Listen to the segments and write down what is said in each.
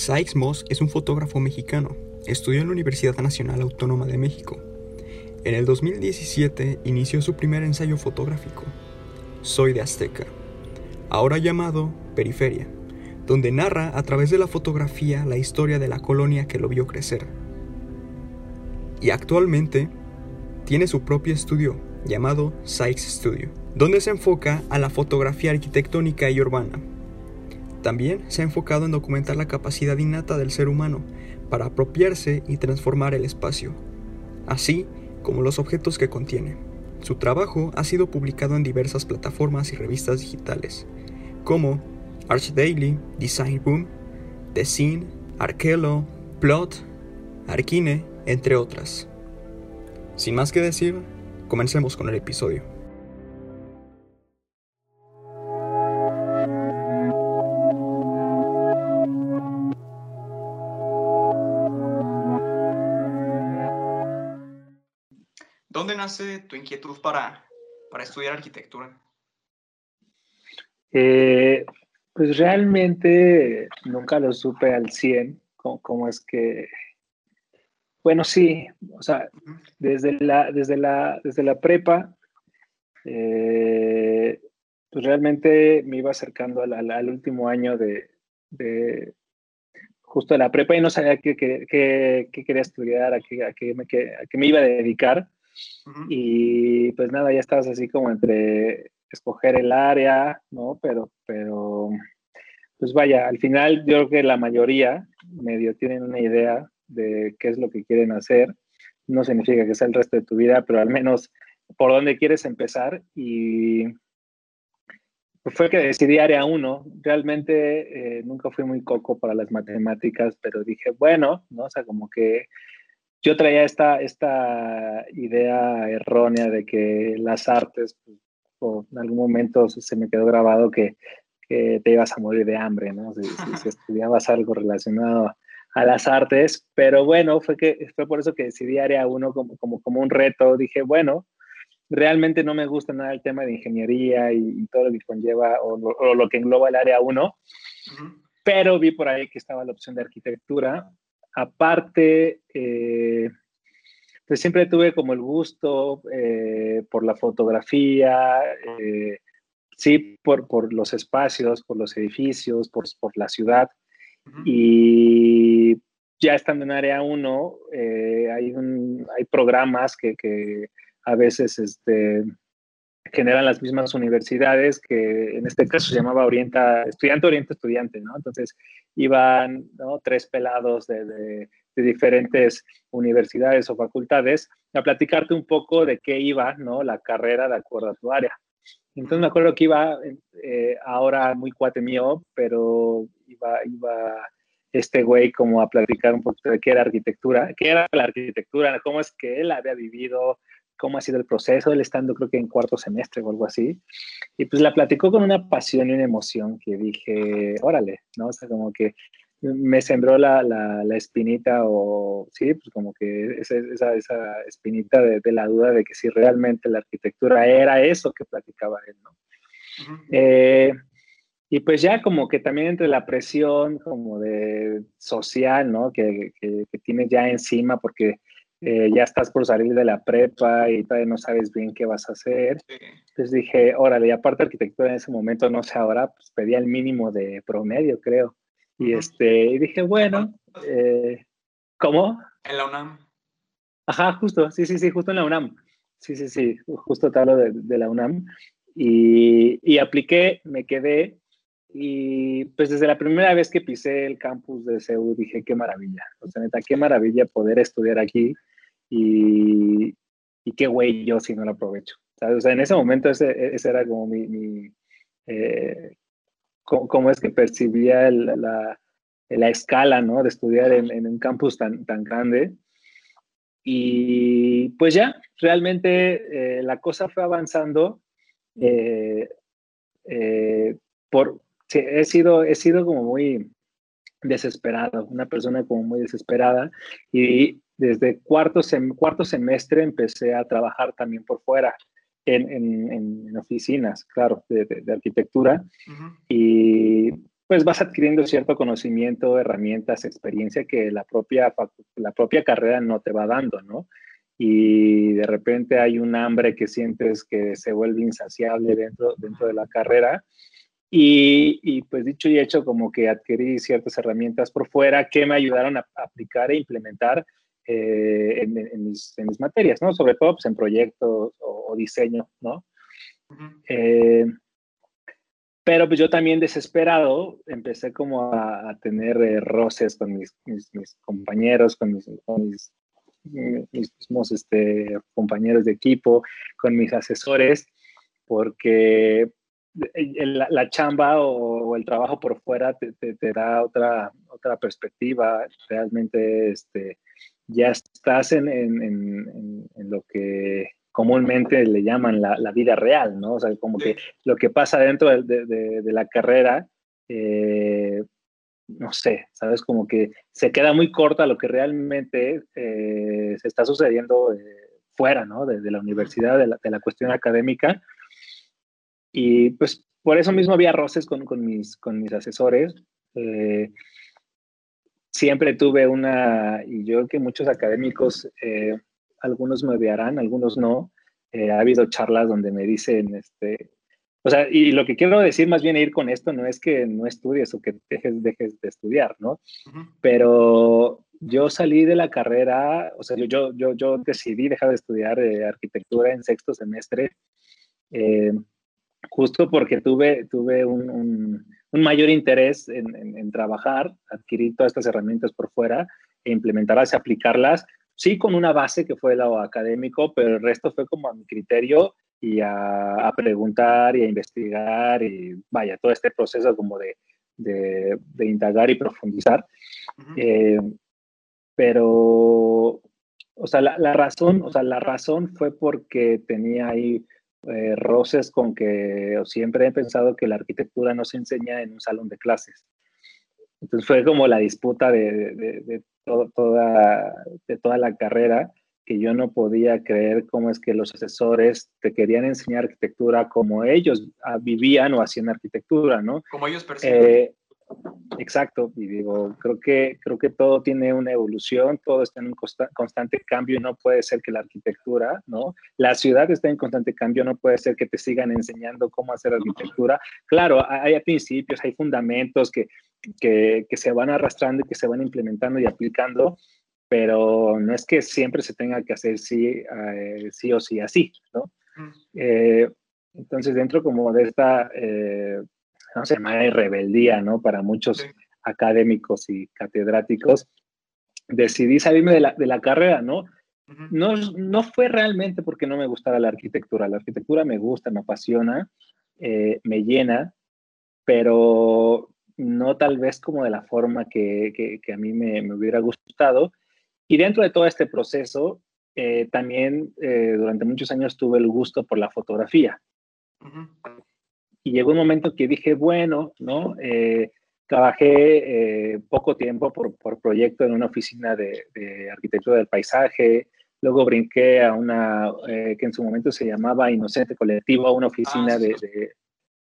Sykes Moss es un fotógrafo mexicano. Estudió en la Universidad Nacional Autónoma de México. En el 2017 inició su primer ensayo fotográfico, Soy de Azteca, ahora llamado Periferia, donde narra a través de la fotografía la historia de la colonia que lo vio crecer. Y actualmente tiene su propio estudio llamado Sykes Studio, donde se enfoca a la fotografía arquitectónica y urbana. También se ha enfocado en documentar la capacidad innata del ser humano para apropiarse y transformar el espacio, así como los objetos que contiene. Su trabajo ha sido publicado en diversas plataformas y revistas digitales, como Arch Daily, Design Boom, The Scene, Plot, Arkine, entre otras. Sin más que decir, comencemos con el episodio. Nace tu inquietud para, para estudiar arquitectura? Eh, pues realmente nunca lo supe al 100, cómo, es que... Bueno, sí, o sea, desde la, desde la, desde la prepa, eh, pues realmente me iba acercando al, último año de, de, justo de la prepa y no sabía qué, quería estudiar, a qué, a, qué me, a qué me iba a dedicar. Y pues nada, ya estabas así como entre escoger el área, ¿no? Pero, pero, pues vaya, al final yo creo que la mayoría medio tienen una idea de qué es lo que quieren hacer. No significa que sea el resto de tu vida, pero al menos por dónde quieres empezar. Y pues fue que decidí área 1. Realmente eh, nunca fui muy coco para las matemáticas, pero dije, bueno, ¿no? O sea, como que yo traía esta, esta idea errónea de que las artes, pues, o en algún momento se me quedó grabado que, que te ibas a morir de hambre, ¿no? Si, si, estudiabas algo relacionado a las artes, pero bueno, fue, que, fue por eso que decidí área 1 como, como, como un reto. Dije, bueno, realmente no me gusta nada el tema de ingeniería y, todo lo que conlleva o, o, lo que engloba el área 1, pero vi por ahí que estaba la opción de arquitectura aparte, eh, pues siempre tuve como el gusto eh, por la fotografía, eh, sí, por, los espacios, por los edificios, por, la ciudad. Y ya estando en área 1, hay, hay programas que, que a veces este, generan las mismas universidades, que en este caso se llamaba Orienta, Estudiante Orienta Estudiante, ¿no? Entonces iban tres pelados de, diferentes universidades o facultades a platicarte un poco de qué iba, ¿no? La carrera de acuerdo a tu área. Entonces me acuerdo que iba, eh, ahora muy cuate mío, pero iba, iba este güey como a platicar un poco de qué era arquitectura, qué era la arquitectura, cómo es que él había vivido cómo ha sido el proceso, él estando creo que en cuarto semestre o algo así. Y pues la platicó con una pasión y una emoción que dije, órale, ¿no? O sea, como que me sembró la, la, espinita o, sí, pues como que esa, esa, esa espinita de, de, la duda de que si realmente la arquitectura era eso que platicaba él, ¿no? Eh, y pues ya como que también entre la presión como de social, ¿no? Que, que, que tienes ya encima porque eh, ya estás por salir de la prepa y todavía no sabes bien qué vas a hacer. Entonces dije, órale, y aparte arquitectura en ese momento, no sé ahora, pues pedía el mínimo de promedio, creo. Y este, y dije, bueno, eh, ¿cómo? En la UNAM. Ajá, justo, sí, sí, sí, justo en la UNAM. Sí, sí, sí, justo te hablo de, de la UNAM. Y, y, apliqué, me quedé y pues desde la primera vez que pisé el campus de CEU dije, qué maravilla, o sea, neta, qué maravilla poder estudiar aquí y, y qué güey yo si no lo aprovecho. O sea, en ese momento ese, ese era como mi, mi eh, cómo, es que percibía la, la, escala, ¿no? De estudiar en, en, un campus tan, tan grande. Y pues ya, realmente eh, la cosa fue avanzando eh, por, sí, he sido, he sido como muy desesperado, una persona como muy desesperada y desde cuarto, cuarto semestre empecé a trabajar también por fuera, en, en, en oficinas, claro, de, de, arquitectura. Y pues vas adquiriendo cierto conocimiento, herramientas, experiencia que la propia, la propia carrera no te va dando, ¿no? Y de repente hay un hambre que sientes que se vuelve insaciable dentro, dentro de la carrera. Y, y, pues dicho y hecho, como que adquirí ciertas herramientas por fuera que me ayudaron a aplicar e implementar eh, en, mis, en, mis, materias, ¿no? Sobre todo pues, en proyectos o, diseño, ¿no? eh, pero pues yo también desesperado empecé como a, tener eh, roces con mis, mis, compañeros, con mis, con mis, mismos este, compañeros de equipo, con mis asesores, porque la, chamba o, el trabajo por fuera te, te, da otra, otra perspectiva. Realmente este, ya estás en, en, en, lo que comúnmente le llaman la, la, vida real, ¿no? O sea, como que lo que pasa dentro de, de, de la carrera, eh, no sé, ¿sabes? Como que se queda muy corta lo que realmente eh, se está sucediendo eh, fuera, ¿no? De, la universidad, de la, de la, cuestión académica. Y pues por eso mismo había roces con, con mis, con mis asesores. Siempre tuve una, y yo que muchos académicos, eh, algunos me odiarán, algunos no, eh, ha habido charlas donde me dicen, este, o sea, y lo que quiero decir más bien ir con esto no es que no estudies o que dejes, dejes de estudiar, ¿no? Pero yo salí de la carrera, o sea, yo, yo, yo decidí dejar de estudiar eh, arquitectura en sexto semestre, justo porque tuve, tuve un un mayor interés en, trabajar, adquirir todas estas herramientas por fuera e implementarlas y aplicarlas, sí con una base que fue lo académico, pero el resto fue como a mi criterio y a, preguntar y a investigar y vaya, todo este proceso como de, de, indagar y profundizar. Eh, pero, o sea, la, la, razón, o sea, la razón fue porque tenía ahí eh, roces con que siempre he pensado que la arquitectura no se enseña en un salón de clases. Entonces fue como la disputa de, de, toda, de toda la carrera que yo no podía creer cómo es que los asesores te querían enseñar arquitectura como ellos ah, vivían o hacían arquitectura, ¿no? Como ellos perciben. Eh, Exacto, y digo, creo que, creo que todo tiene una evolución, todo está en un constante cambio y no puede ser que la arquitectura, ¿no? La ciudad está en constante cambio, no puede ser que te sigan enseñando cómo hacer arquitectura. Claro, hay principios, hay fundamentos que, que, que se van arrastrando y que se van implementando y aplicando, pero no es que siempre se tenga que hacer sí, eh, sí o sí así, ¿no? Mm. Eh, entonces, dentro como de esta... Eh, no se llama rebeldía, ¿no? Para muchos académicos y catedráticos, decidí salirme de la, de la carrera, ¿no? No, no fue realmente porque no me gustara la arquitectura. La arquitectura me gusta, me apasiona, eh, me llena, pero no tal vez como de la forma que, que, que a mí me, me, hubiera gustado. Y dentro de todo este proceso, eh, también eh, durante muchos años tuve el gusto por la fotografía y llegó un momento que dije, bueno, ¿no? Eh, trabajé eh, poco tiempo por, por, proyecto en una oficina de, de, arquitectura del paisaje, luego brinqué a una eh, que en su momento se llamaba Inocente Colectivo, a una oficina ah, de,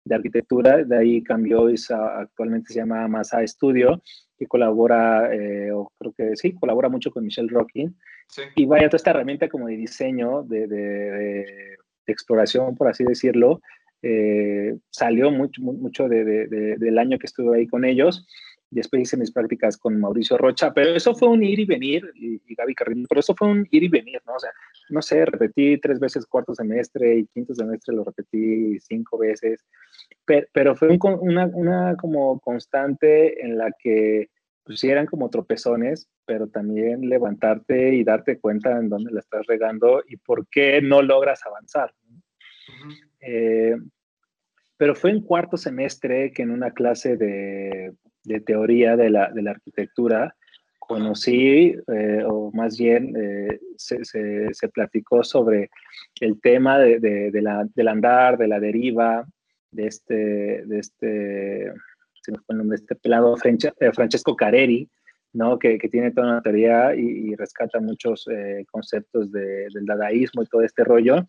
de, arquitectura, de ahí cambió y actualmente se llama Masa Studio, que colabora, o creo que sí, colabora mucho con Michelle Rockin. Y vaya, toda esta herramienta como de diseño, de, de exploración, por así decirlo, eh, salió mucho, mucho del año que estuve ahí con ellos. Después hice mis prácticas con Mauricio Rocha, pero eso fue un ir y venir, y, Gaby Carrillo, pero eso fue un ir y venir, ¿no? O sea, no sé, repetí tres veces cuarto semestre y quinto semestre lo repetí cinco veces, pero, fue una, como constante en la que pues sí eran como tropezones, pero también levantarte y darte cuenta en dónde la estás regando y por qué no logras avanzar. Eh, pero fue en cuarto semestre que en una clase de, teoría de la, arquitectura conocí, eh, o más bien eh, se, platicó sobre el tema de, la, del andar, de la deriva, de este, de este, se me fue el nombre, este pelado Francesco Careri, ¿no? Que, que, tiene toda una teoría y, rescata muchos eh, conceptos de, del dadaísmo y todo este rollo.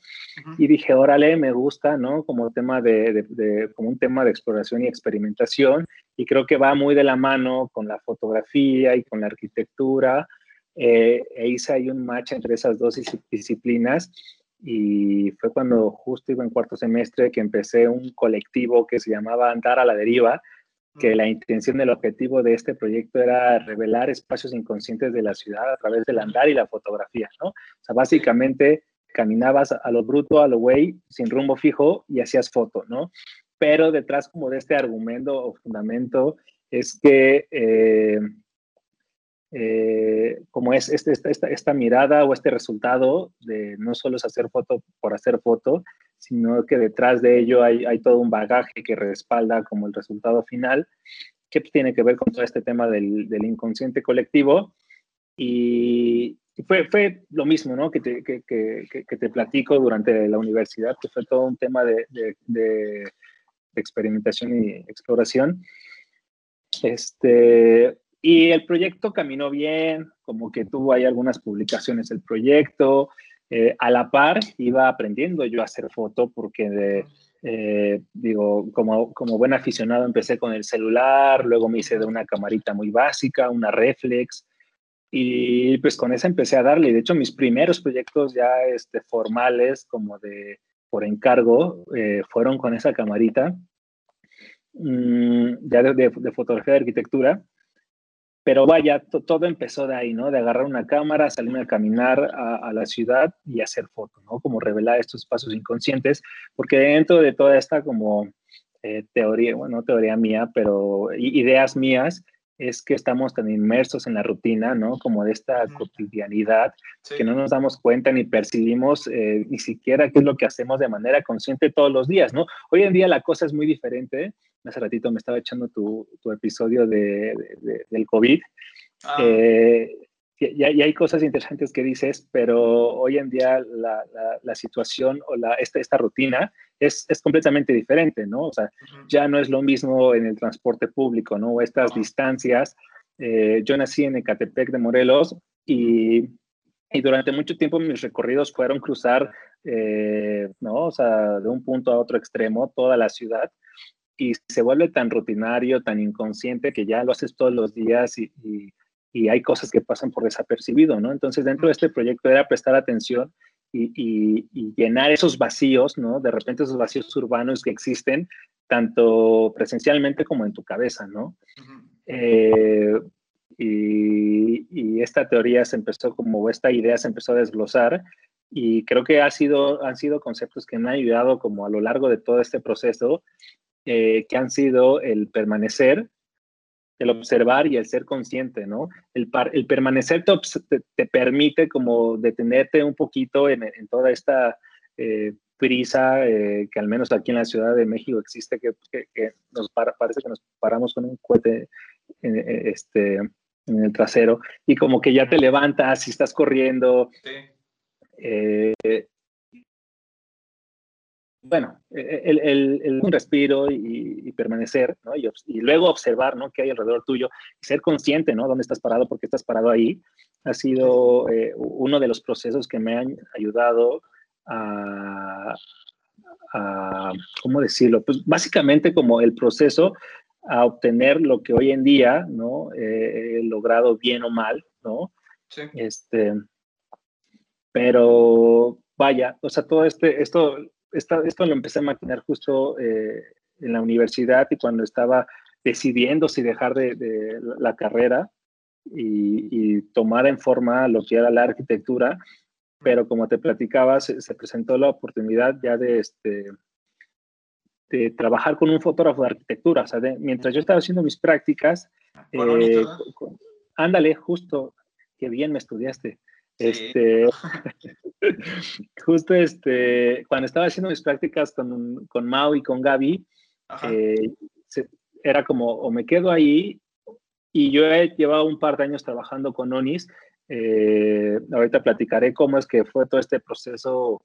Y dije, órale, me gusta, ¿no? Como, tema de, de, como un tema de exploración y experimentación. Y creo que va muy de la mano con la fotografía y con la arquitectura. Eh, e hice ahí un match entre esas dos disciplinas. Y fue cuando justo iba en cuarto semestre que empecé un colectivo que se llamaba Andar a la Deriva, que la intención del objetivo de este proyecto era revelar espacios inconscientes de la ciudad a través del andar y la fotografía, ¿no? O sea, básicamente caminabas a lo bruto, a lo güey, sin rumbo fijo y hacías foto, ¿no? Pero detrás como de este argumento o fundamento es que eh, eh, como es este, esta, esta, mirada o este resultado de no solo es hacer foto por hacer foto, sino que detrás de ello hay, hay todo un bagaje que respalda como el resultado final, que tiene que ver con todo este tema del, del inconsciente colectivo. Y, fue, fue lo mismo, ¿no? Que te, que, que, que te platico durante la universidad, que fue todo un tema de, de, de experimentación y exploración. Este, y el proyecto caminó bien, como que tuvo ahí algunas publicaciones el proyecto. Eh, a la par iba aprendiendo yo a hacer foto porque, eh, digo, como, como buen aficionado empecé con el celular, luego me hice de una camarita muy básica, una reflex, y pues con esa empecé a darle. De hecho, mis primeros proyectos ya este, formales, como de por encargo, eh, fueron con esa camarita, mm, ya de, de, fotografía de arquitectura. Pero vaya, todo empezó de ahí, ¿no? De agarrar una cámara, salirme a caminar a, la ciudad y hacer fotos, ¿no? Como revelar estos espacios inconscientes, porque dentro de toda esta como eh, teoría, bueno, teoría mía, pero ideas mías, es que estamos tan inmersos en la rutina, ¿no? Como de esta cotidianidad, que no nos damos cuenta ni percibimos eh, ni siquiera qué es lo que hacemos de manera consciente todos los días, ¿no? Hoy en día la cosa es muy diferente hace ratito me estaba echando tu, tu episodio de, del COVID. Ah. Eh, y, hay cosas interesantes que dices, pero hoy en día la, la, situación o la, esta, esta rutina es, es, completamente diferente, ¿no? O sea, ya no es lo mismo en el transporte público, ¿no? Estas distancias. Eh, yo nací en Ecatepec de Morelos y, y, durante mucho tiempo mis recorridos fueron cruzar, eh, ¿no? O sea, de un punto a otro extremo, toda la ciudad y se vuelve tan rutinario, tan inconsciente que ya lo haces todos los días y, y, hay cosas que pasan por desapercibido, ¿no? Entonces, dentro de este proyecto era prestar atención y, y, llenar esos vacíos, ¿no? De repente esos vacíos urbanos que existen, tanto presencialmente como en tu cabeza, ¿no? Eh, y, esta teoría se empezó como, esta idea se empezó a desglosar y creo que ha sido, han sido conceptos que me han ayudado como a lo largo de todo este proceso eh, que han sido el permanecer, el observar y el ser consciente, ¿no? El, el permanecer te, te, permite como detenerte un poquito en, en toda esta eh, prisa eh, que al menos aquí en la Ciudad de México existe, que, que, nos parece que nos paramos con un cohete este, en el trasero y como que ya te levantas y estás corriendo. Sí bueno, e, e, el, el, un respiro y, permanecer, ¿no? Y, luego observar, ¿no? ¿Qué hay alrededor tuyo? Y ser consciente, ¿no? ¿Dónde estás parado? ¿Por qué estás parado ahí? Ha sido eh, uno de los procesos que me han ayudado a, a, ¿cómo decirlo? Pues básicamente como el proceso a obtener lo que hoy en día, ¿no? he logrado bien o mal, ¿no? Sí. Este, pero vaya, o sea, todo este, esto esto lo empecé a maquinar justo eh, en la universidad y cuando estaba decidiendo si dejar de, la carrera y, tomar en forma lo que era la arquitectura, pero como te platicaba, se, presentó la oportunidad ya de, este, de trabajar con un fotógrafo de arquitectura. O sea, mientras yo estaba haciendo mis prácticas, eh, ándale, justo, qué bien me estudiaste. Este, justo este, cuando estaba haciendo mis prácticas con, con Mao y con Gaby, eh, era como, o me quedo ahí, y yo he llevado un par de años trabajando con Onis. Eh, ahorita platicaré cómo es que fue todo este proceso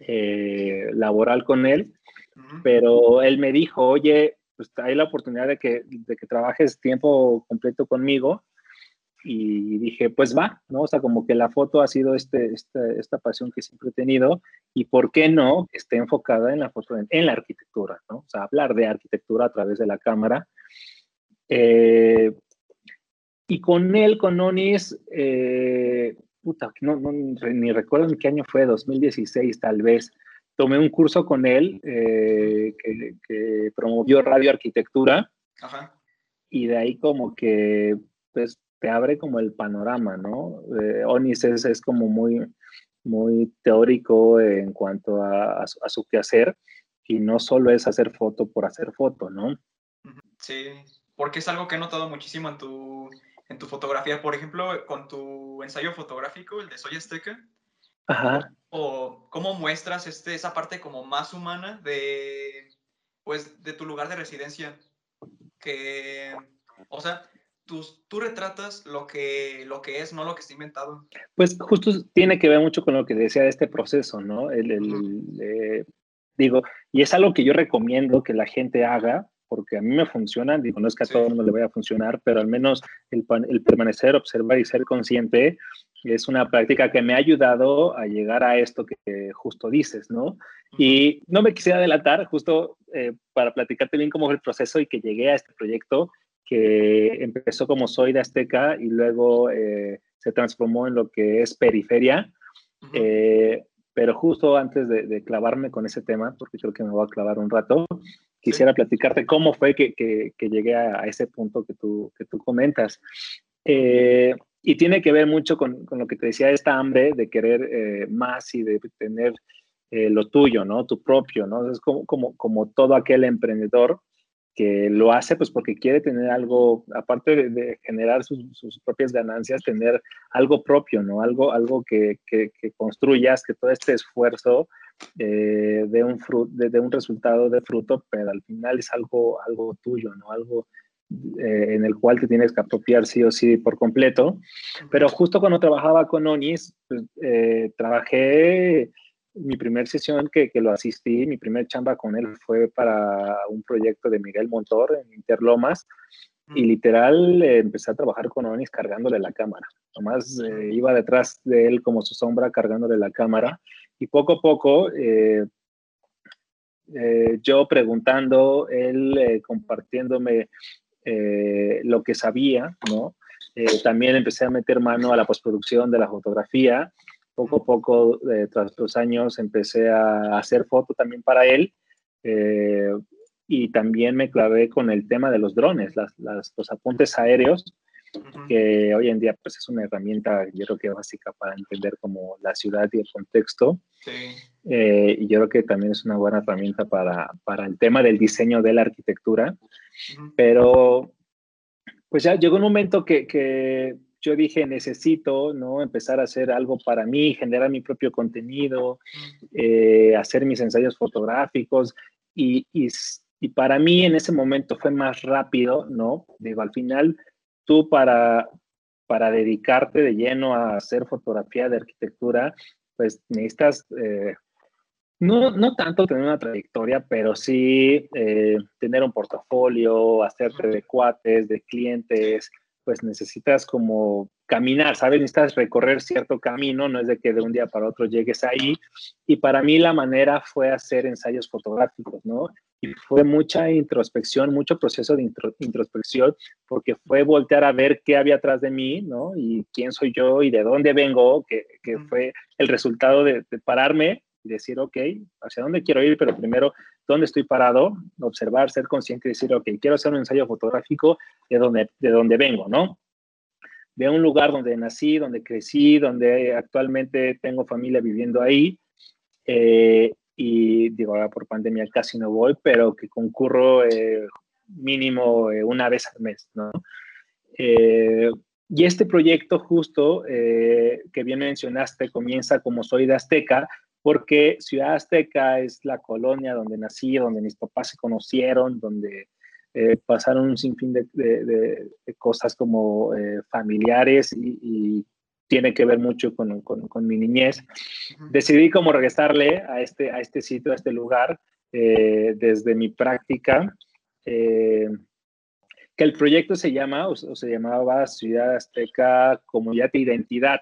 eh, laboral con él, pero él me dijo, oye, pues hay la oportunidad de que, de que trabajes tiempo completo conmigo y dije, pues va, ¿no? O sea, como que la foto ha sido este, este esta pasión que siempre he tenido y por qué no esté enfocada en la foto, en, la arquitectura, ¿no? O sea, hablar de arquitectura a través de la cámara. Eh, y con él, con Onis, eh, puta, no, no, ni recuerdo en qué año fue, 2016 tal vez, tomé un curso con él eh, que, que, promovió Radio Arquitectura. Ajá. Y de ahí como que, pues, te abre como el panorama, ¿no? Eh, Onis es, como muy, muy teórico en cuanto a, su quehacer y no solo es hacer foto por hacer foto, ¿no? Sí, porque es algo que he notado muchísimo en tu, en tu fotografía, por ejemplo, con tu ensayo fotográfico, el de Soy Azteca. Ajá. O, cómo muestras este, esa parte como más humana de, pues, de tu lugar de residencia. Que, o sea, tú, retratas lo que, lo que es, no lo que está inventado. Pues justo tiene que ver mucho con lo que decía de este proceso, ¿no? El, eh, digo, y es algo que yo recomiendo que la gente haga, porque a mí me funciona, digo, no es que a todo el mundo le vaya a funcionar, pero al menos el, el, permanecer, observar y ser consciente es una práctica que me ha ayudado a llegar a esto que justo dices, ¿no? Y no me quisiera adelantar, justo eh, para platicarte bien cómo fue el proceso y que llegué a este proyecto, que empezó como Soy de Azteca y luego eh, se transformó en lo que es Periferia. Eh, pero justo antes de, clavarme con ese tema, porque creo que me voy a clavar un rato, quisiera platicarte cómo fue que, que, llegué a, ese punto que tú, que tú comentas. Eh, y tiene que ver mucho con, con, lo que te decía, esta hambre de querer más y de tener lo tuyo, ¿no? Tu propio, ¿no? Es como, como, como todo aquel emprendedor que lo hace pues porque quiere tener algo, aparte de, generar sus, propias ganancias, tener algo propio, ¿no? Algo, algo que, que, construyas, que todo este esfuerzo eh, de, un de, un resultado de fruto, pero al final es algo, algo tuyo, ¿no? Algo eh, en el cual te tienes que apropiar sí o sí por completo. Pero justo cuando trabajaba con Onis, pues, eh, trabajé mi primer sesión que, que, lo asistí, mi primer chamba con él fue para un proyecto de Miguel Montor en Interlomas y literal eh, empecé a trabajar con Onis cargándole la cámara. Nomás eh, iba detrás de él como su sombra cargándole la cámara y poco a poco eh, yo preguntando, él compartiéndome lo que sabía, ¿no? también empecé a meter mano a la postproducción de la fotografía poco a poco, eh, tras los años, empecé a hacer foto también para él. Eh, y también me clavé con el tema de los drones, las, los apuntes aéreos, que hoy en día pues es una herramienta, yo creo que básica para entender como la ciudad y el contexto. Eh, y yo creo que también es una buena herramienta para, para el tema del diseño de la arquitectura. Pero pues ya llegó un momento que, que yo dije, necesito, ¿no? Empezar a hacer algo para mí, generar mi propio contenido, eh, hacer mis ensayos fotográficos y, y, y, para mí en ese momento fue más rápido, ¿no? Digo, al final, tú para, para dedicarte de lleno a hacer fotografía de arquitectura, pues necesitas... Eh, no, no tanto tener una trayectoria, pero sí eh, tener un portafolio, hacerte de cuates, de clientes, pues necesitas como caminar, ¿sabes? Necesitas recorrer cierto camino, no es de que de un día para otro llegues ahí. Y para mí la manera fue hacer ensayos fotográficos, ¿no? Y fue mucha introspección, mucho proceso de introspección, porque fue voltear a ver qué había atrás de mí, ¿no? Y quién soy yo y de dónde vengo, que, que fue el resultado de, de pararme y decir, ok, hacia dónde quiero ir, pero primero dónde estoy parado, observar, ser consciente y decir, ok, quiero hacer un ensayo fotográfico de donde, de donde vengo, ¿no? De un lugar donde nací, donde crecí, donde actualmente tengo familia viviendo ahí. Eh, y digo, ahora por pandemia casi no voy, pero que concurro eh, mínimo eh, una vez al mes, ¿no? y este proyecto justo que bien mencionaste comienza como Soy de Azteca, porque Ciudad Azteca es la colonia donde nací, donde mis papás se conocieron, donde eh, pasaron un sinfín de, cosas como eh, familiares y, tiene que ver mucho con, mi niñez. Decidí como regresarle a este, a este sitio, a este lugar, eh, desde mi práctica. que el proyecto se llama o, se llamaba Ciudad Azteca Comunidad de Identidad,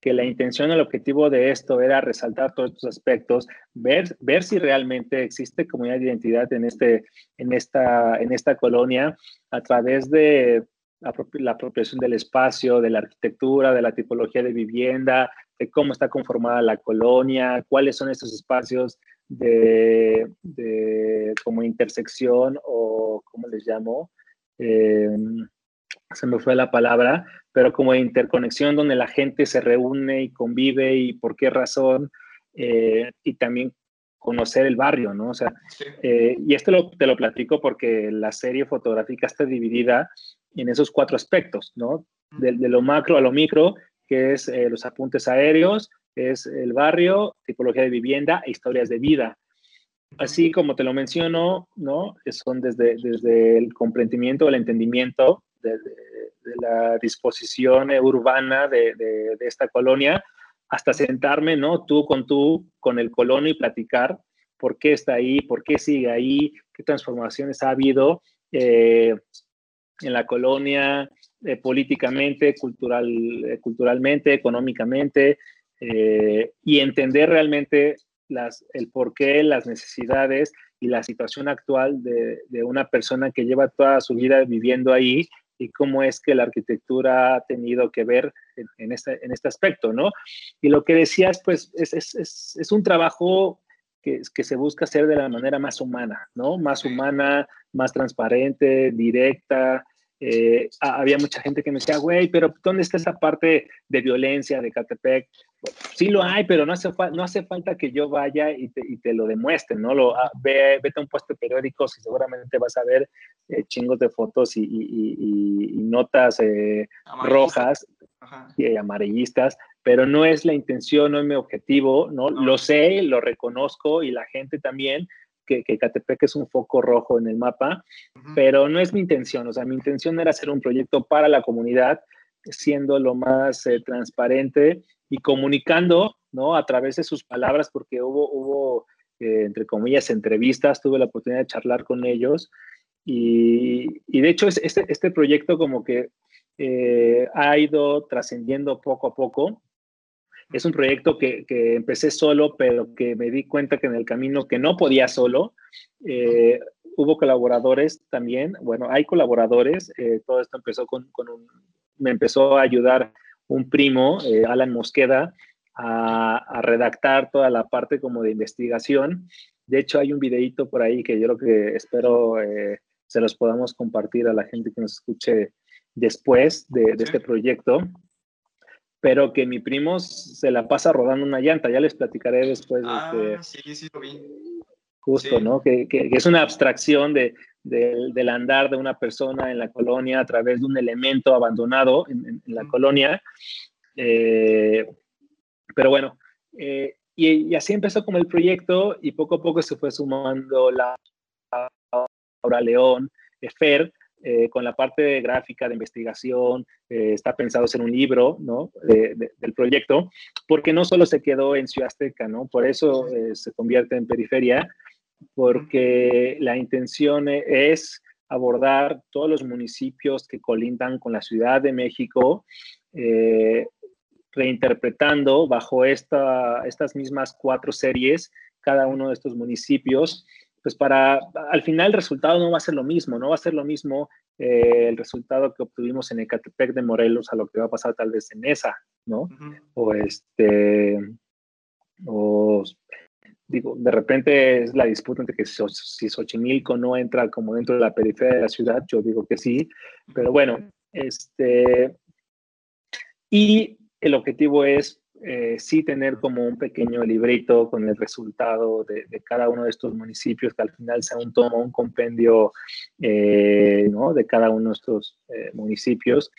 que la intención, el objetivo de esto era resaltar todos estos aspectos, ver, ver si realmente existe comunidad de identidad en, este, en, esta, en esta colonia a través de la apropiación del espacio, de la arquitectura, de la tipología de vivienda, de cómo está conformada la colonia, cuáles son estos espacios de, como intersección o, ¿cómo les llamo? Em, se me fue la palabra, pero como interconexión donde la gente se reúne y convive y por qué razón, eh, y también conocer el barrio, ¿no? O sea, eh, y esto te lo platico porque la serie fotográfica está dividida en esos cuatro aspectos, ¿no? De, lo macro a lo micro, que es eh, los apuntes aéreos, es el barrio, tipología de vivienda e historias de vida. Así como te lo menciono, ¿no? Son desde, desde el comprendimiento, el entendimiento de, la disposición urbana de, esta colonia, hasta sentarme, ¿no? Tú con tú, con el colono y platicar por qué está ahí, por qué sigue ahí, qué transformaciones ha habido eh, en la colonia, eh, políticamente, cultural, eh, culturalmente, económicamente, y entender realmente las, el porqué, las necesidades y la situación actual de, una persona que lleva toda su vida viviendo ahí y cómo es que la arquitectura ha tenido que ver en, este, en este aspecto, ¿no? Y lo que decías, pues, es, es, es, un trabajo que, que, se busca hacer de la manera más humana, ¿no? Más humana, más transparente, directa, eh, había mucha gente que me decía, güey, pero ¿dónde está esa parte de violencia de Catepec? Sí lo hay, pero no hace, no hace falta que yo vaya y te, y te lo demuestre, ¿no? Lo, ah, ve, vete a un puesto de periódicos y seguramente vas a ver eh, chingos de fotos y, y, y notas eh, rojas y amarillistas, pero no es la intención, no es mi objetivo, ¿no? no. Lo sé, lo reconozco y la gente también, que, que Catepec es un foco rojo en el mapa, pero no es mi intención, o sea, mi intención era hacer un proyecto para la comunidad, siendo lo más eh, transparente y comunicando, ¿no? A través de sus palabras, porque hubo, hubo eh, entre comillas, entrevistas, tuve la oportunidad de charlar con ellos. Y, y de hecho este, este proyecto como que eh, ha ido trascendiendo poco a poco es un proyecto que, que, empecé solo, pero que me di cuenta que en el camino que no podía solo. Eh, hubo colaboradores también. Bueno, hay colaboradores. Eh, todo esto empezó con, con, un... Me empezó a ayudar un primo, eh, Alan Mosqueda, a, a, redactar toda la parte como de investigación. De hecho, hay un videito por ahí que yo creo que espero se los podamos compartir a la gente que nos escuche después de, de este proyecto pero que mi primo se la pasa rodando una llanta, ya les platicaré después. Ah, de este, sí, sí lo vi. Justo, sí. ¿no? Que, que, que, es una abstracción de, de, del andar de una persona en la colonia a través de un elemento abandonado en, en, en la mm. colonia. Eh, pero bueno, eh, y, y, así empezó como el proyecto y poco a poco se fue sumando la Laura León, Fer, eh, con la parte de gráfica, de investigación, eh, está pensado ser un libro, ¿no? De, de, del proyecto, porque no solo se quedó en Ciudad Azteca, ¿no? Por eso eh, se convierte en periferia, porque la intención es abordar todos los municipios que colindan con la Ciudad de México, reinterpretando bajo esta, estas mismas cuatro series cada uno de estos municipios pues para, al final el resultado no va a ser lo mismo, no va a ser lo mismo eh, el resultado que obtuvimos en Ecatepec de Morelos a lo que va a pasar tal vez en esa, ¿no? Uh -huh. O este, o digo, de repente es la disputa entre que si Xochimilco no entra como dentro de la periferia de la ciudad, yo digo que sí, pero bueno, este, y el objetivo es eh, sí tener como un pequeño librito con el resultado de, cada uno de estos municipios, que al final sea un tomo, un compendio eh, ¿no? de cada uno de estos eh, municipios,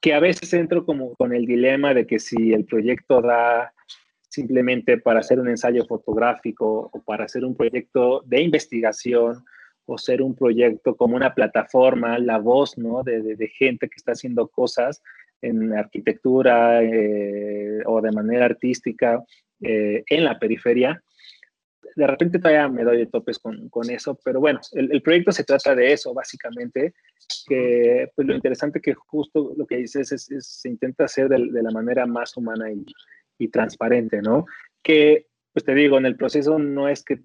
que a veces entro como con el dilema de que si el proyecto da simplemente para hacer un ensayo fotográfico o para hacer un proyecto de investigación o ser un proyecto como una plataforma, la voz ¿no? de gente que está haciendo cosas, en arquitectura eh, o de manera artística eh, en la periferia, de repente todavía me doy de topes con, con eso, pero bueno, el, el, proyecto se trata de eso, básicamente, que pues lo interesante que justo lo que dices es, se intenta hacer de, de, la manera más humana y, y, transparente, ¿no? Que, pues te digo, en el proceso no es que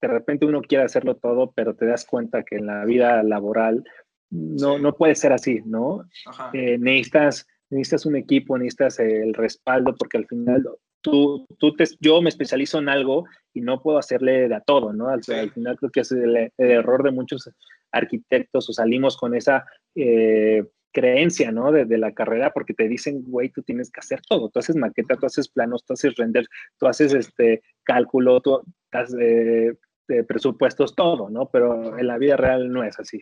de repente uno quiera hacerlo todo, pero te das cuenta que en la vida laboral no, no puede ser así, ¿no? Eh, necesitas, necesitas un equipo, necesitas el respaldo, porque al final tú, tú te, yo me especializo en algo y no puedo hacerle a todo, ¿no? Al, final creo que es el, error de muchos arquitectos o salimos con esa eh, creencia, ¿no? De, la carrera porque te dicen, güey, tú tienes que hacer todo. Tú haces maqueta, tú haces planos, tú haces render, tú haces este cálculo, tú haces eh, presupuestos, todo, ¿no? Pero en la vida real no es así.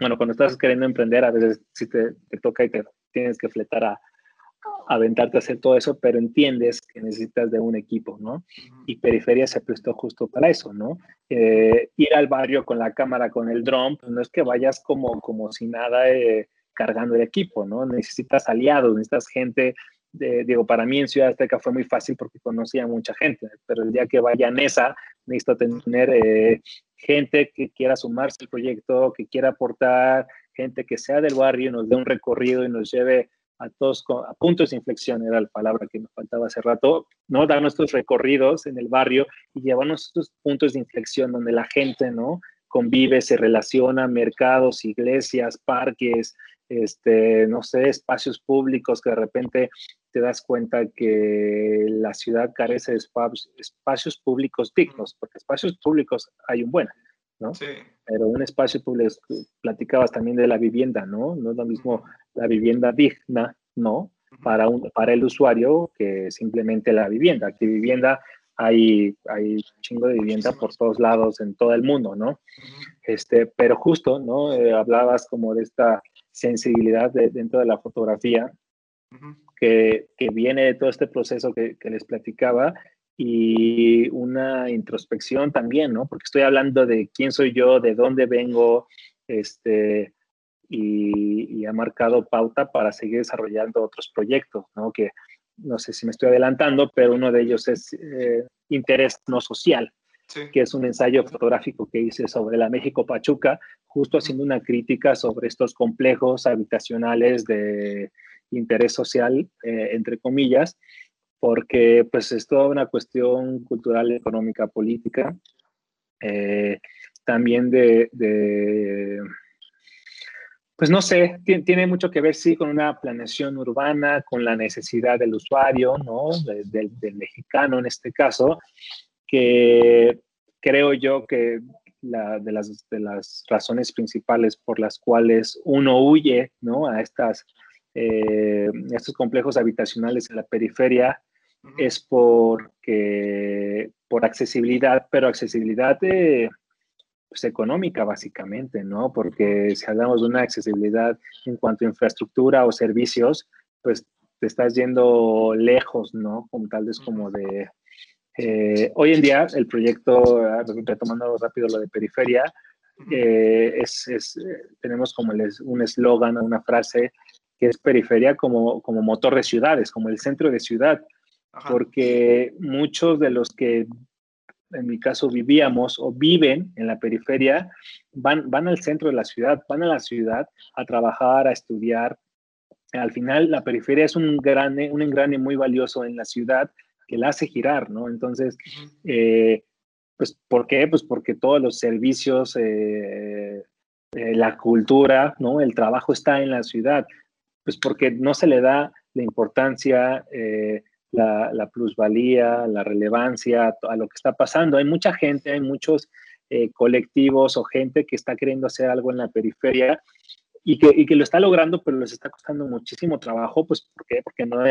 Bueno, cuando estás queriendo emprender, a veces sí te, te toca y te tienes que fletar a, aventarte a hacer todo eso, pero entiendes que necesitas de un equipo, ¿no? Y Periferia se prestó justo para eso, ¿no? Eh, ir al barrio con la cámara, con el drone, pues no es que vayas como, como si nada eh, cargando el equipo, ¿no? Necesitas aliados, necesitas gente. De, digo, para mí en Ciudad Azteca fue muy fácil porque conocía a mucha gente, pero el día que vaya a Nesa, necesito tener eh, gente que quiera sumarse al proyecto, que quiera aportar, gente que sea del barrio, nos dé un recorrido y nos lleve a todos a puntos de inflexión, era la palabra que nos faltaba hace rato, ¿no? Dar nuestros recorridos en el barrio y llevarnos estos puntos de inflexión donde la gente, ¿no? Convive, se relaciona, mercados, iglesias, parques, este, no sé, espacios públicos que de repente te das cuenta que la ciudad carece de espacios, públicos dignos, porque espacios públicos hay un buen, ¿no? Sí. Pero un espacio público, platicabas también de la vivienda, ¿no? No es lo mismo la vivienda digna, ¿no? Para, un, para el usuario que simplemente la vivienda. Que vivienda hay, hay un chingo de vivienda por todos lados en todo el mundo, ¿no? Este, pero justo, ¿no? Eh, hablabas como de esta sensibilidad dentro de la fotografía que, que, viene de todo este proceso que, que, les platicaba y una introspección también, ¿no? Porque estoy hablando de quién soy yo, de dónde vengo, este, y, ha marcado pauta para seguir desarrollando otros proyectos, ¿no? Que no sé si me estoy adelantando, pero uno de ellos es eh, Interés No Social, que es un ensayo fotográfico que hice sobre la México Pachuca, justo haciendo una crítica sobre estos complejos habitacionales de interés social, eh, entre comillas, porque pues es toda una cuestión cultural, económica, política, eh, también de pues no sé, tiene, mucho que ver, sí, con una planeación urbana, con la necesidad del usuario, ¿no? del mexicano en este caso, que creo yo que la, de, las, de las razones principales por las cuales uno huye, ¿no? A estas, eh, estos complejos habitacionales en la periferia es porque, por accesibilidad, pero accesibilidad de pues, económica básicamente, ¿no? Porque si hablamos de una accesibilidad en cuanto a infraestructura o servicios, pues te estás yendo lejos, ¿no? Como tal vez como de... Eh, hoy en día el proyecto, ah, retomando rápido lo de periferia, eh, es, es, tenemos como un eslogan, una frase que es periferia como, como motor de ciudades, como el centro de ciudad, porque muchos de los que en mi caso vivíamos o viven en la periferia, van, van al centro de la ciudad, van a la ciudad a trabajar, a estudiar. Al final, la periferia es un, gran, un engrane muy valioso en la ciudad que la hace girar, ¿no? Entonces, eh, pues, ¿por qué? Pues porque todos los servicios, eh, eh, la cultura, ¿no? El trabajo está en la ciudad. Pues porque no se le da la importancia la, plusvalía, la relevancia a lo que está pasando. Hay mucha gente, hay muchos colectivos o gente que está queriendo hacer algo en la periferia y que, que lo está logrando, pero les está costando muchísimo trabajo, pues ¿por qué? Porque no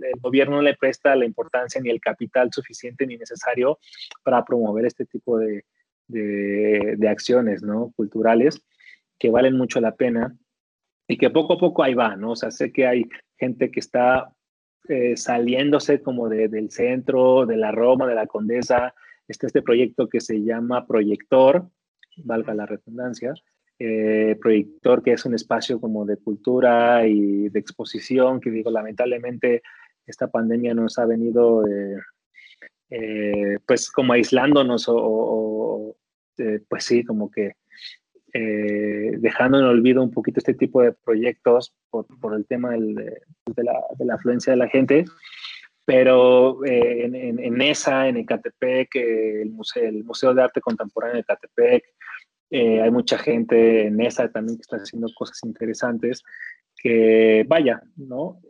el gobierno no le presta la importancia ni el capital suficiente ni necesario para promover este tipo de, de, acciones ¿no? culturales que valen mucho la pena y que poco a poco ahí va, ¿no? O sea, sé que hay gente que está eh, saliéndose como del centro, de la Roma, de la Condesa, está este proyecto que se llama Proyector, valga la redundancia, eh, Proyector que es un espacio como de cultura y de exposición, que digo, lamentablemente esta pandemia nos ha venido eh, pues como aislándonos o, eh, pues sí, como que eh, dejando en olvido un poquito este tipo de proyectos por, por el tema del, de, la, de, la, afluencia de la gente. Pero en, en, en, esa, en Ecatepec, el museo, el museo de Arte Contemporáneo de Ecatepec, hay mucha gente en esa también que está haciendo cosas interesantes que, vaya, ¿no?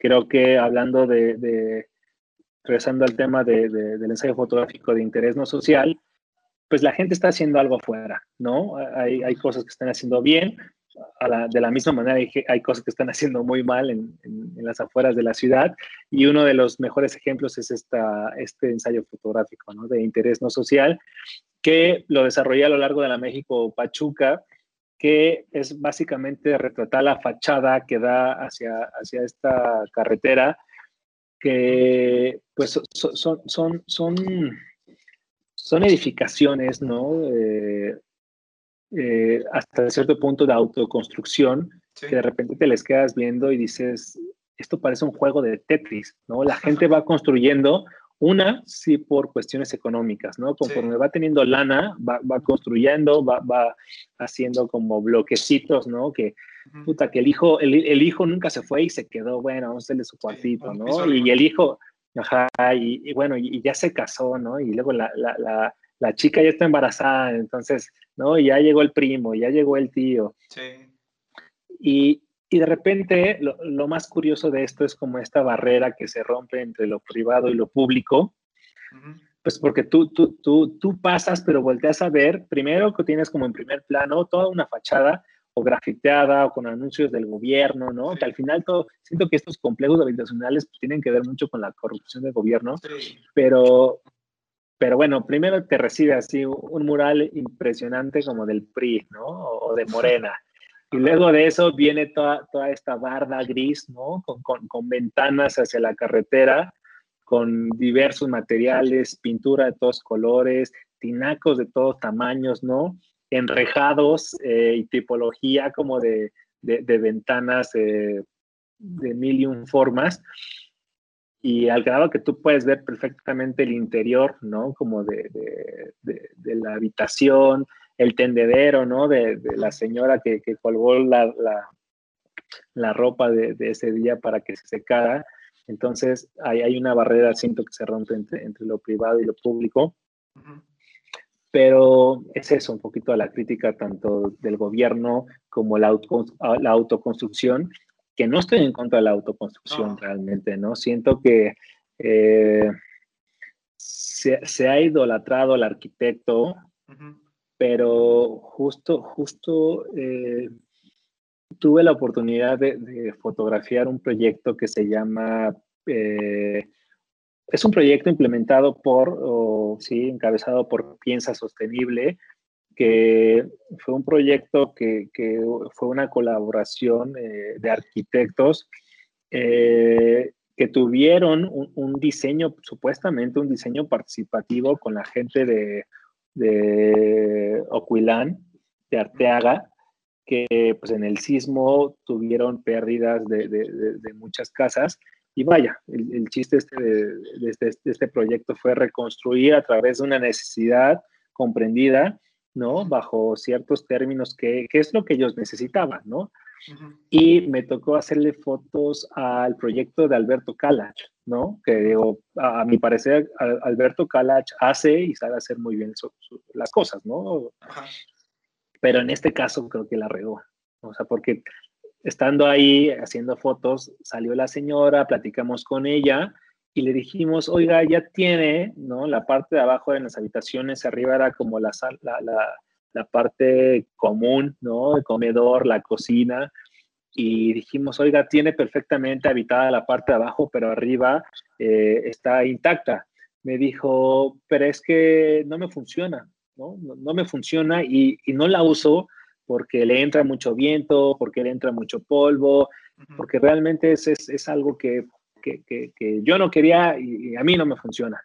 Creo que hablando de, de regresando al tema de, del ensayo fotográfico de interés no social, pues la gente está haciendo algo afuera, ¿no? Hay, hay cosas que están haciendo bien, de la misma manera hay, hay, cosas que están haciendo muy mal en, en, las afueras de la ciudad y uno de los mejores ejemplos es esta, este ensayo fotográfico ¿no? de interés no social que lo desarrollé a lo largo de la México Pachuca, que es básicamente retratar la fachada que da hacia, hacia esta carretera que pues son, son, son, son edificaciones, ¿no? Eh, eh, hasta cierto punto de autoconstrucción, que de repente te les quedas viendo y dices, esto parece un juego de Tetris, ¿no? La gente va construyendo, una, sí, por cuestiones económicas, ¿no? Conforme va teniendo lana, va, va construyendo, va, va, haciendo como bloquecitos, ¿no? Que, puta, que el hijo, el, el, hijo nunca se fue y se quedó, bueno, vamos a hacerle su cuartito, ¿no? Y, el hijo, ajá, y, bueno, y, ya se casó, ¿no? Y luego la, la, la, la, chica ya está embarazada, entonces, ¿no? Y ya llegó el primo, ya llegó el tío. Sí. Y, y de repente, lo, lo, más curioso de esto es como esta barrera que se rompe entre lo privado y lo público. Pues porque tú, tú, tú, tú pasas, pero volteas a ver, primero que tienes como en primer plano toda una fachada o grafiteada o con anuncios del gobierno, ¿no? Que al final todo, siento que estos complejos habitacionales pues, tienen que ver mucho con la corrupción del gobierno, sí. pero, pero bueno, primero te recibe así un mural impresionante como del PRI, ¿no? O, de Morena. Y luego de eso viene toda, toda esta barda gris, ¿no? Con, con, con ventanas hacia la carretera, con diversos materiales, pintura de todos colores, tinacos de todos tamaños, ¿no? enrejados eh, y tipología como de, de, ventanas eh, de mil y un formas. Y al grado que tú puedes ver perfectamente el interior, ¿no? Como de, de la habitación, el tendedero, ¿no? De, la señora que, que colgó la, la, la ropa de, ese día para que se secara. Entonces, hay, hay una barrera, siento que se rompe entre, entre lo privado y lo público. Uh -huh. Pero es eso, un poquito a la crítica tanto del gobierno como la, auto, la autoconstrucción, que no estoy en contra de la autoconstrucción realmente, ¿no? Siento que eh, se, se, ha idolatrado al arquitecto, uh -huh. Pero justo, justo eh, tuve la oportunidad de, fotografiar un proyecto que se llama eh, es un proyecto implementado por, o, sí, encabezado por Piensa Sostenible, que fue un proyecto que, fue una colaboración eh, de arquitectos que tuvieron un, diseño, supuestamente un diseño participativo con la gente de, de Ocuilán, de Arteaga, que pues en el sismo tuvieron pérdidas de, de, de muchas casas y vaya, el, el chiste este este, de, este, proyecto fue reconstruir a través de una necesidad comprendida, ¿no? Bajo ciertos términos que, que es lo que ellos necesitaban, ¿no? Uh -huh. Y me tocó hacerle fotos al proyecto de Alberto Calach, ¿no? Que digo, a, a mi parecer, a, Alberto Calach hace y sabe hacer muy bien las cosas, ¿no? Uh -huh. Pero en este caso creo que la regó. O sea, porque estando ahí haciendo fotos, salió la señora, platicamos con ella y le dijimos, oiga, ya tiene, ¿no? La parte de abajo de las habitaciones, arriba era como la, la, la, la parte común, ¿no? El comedor, la cocina. Y dijimos, oiga, tiene perfectamente habitada la parte de abajo, pero arriba eh, está intacta. Me dijo, pero es que no me funciona, ¿no? No, no me funciona y, y no la uso porque le entra mucho viento, porque le entra mucho polvo, uh -huh. porque realmente es, es, es algo que, que, que, que, yo no quería y, y, a mí no me funciona.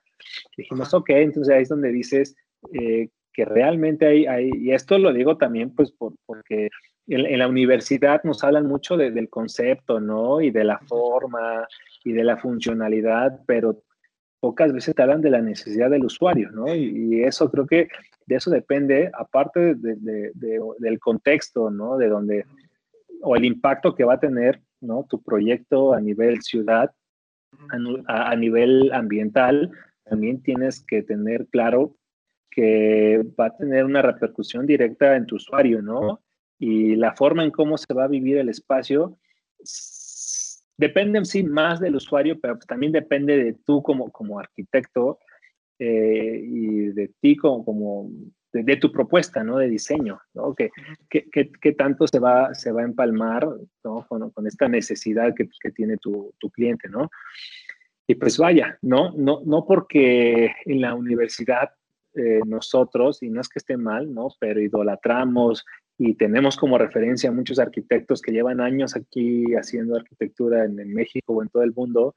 Dijimos, ok, entonces ahí es donde dices eh, que realmente hay, hay, y esto lo digo también pues por, porque en, en, la universidad nos hablan mucho de, del concepto, ¿no? Y de la forma y de la funcionalidad, pero pocas veces te hablan de la necesidad del usuario, ¿no? Y, eso creo que de eso depende, aparte del contexto, ¿no? De donde, o el impacto que va a tener, ¿no? Tu proyecto a nivel ciudad, a, nivel ambiental, también tienes que tener claro que va a tener una repercusión directa en tu usuario, ¿no? Y la forma en cómo se va a vivir el espacio depende sí más del usuario, pero también depende de tú como, como arquitecto eh, y de ti como, como de, tu propuesta, ¿no? De diseño, ¿no? ¿Qué, qué, tanto se va, se va a empalmar, ¿no? Con, con esta necesidad que, que tiene tu, tu, cliente, ¿no? Y pues vaya, ¿no? No, no porque en la universidad eh, nosotros, y no es que esté mal, ¿no? Pero idolatramos y tenemos como referencia a muchos arquitectos que llevan años aquí haciendo arquitectura en, México o en todo el mundo.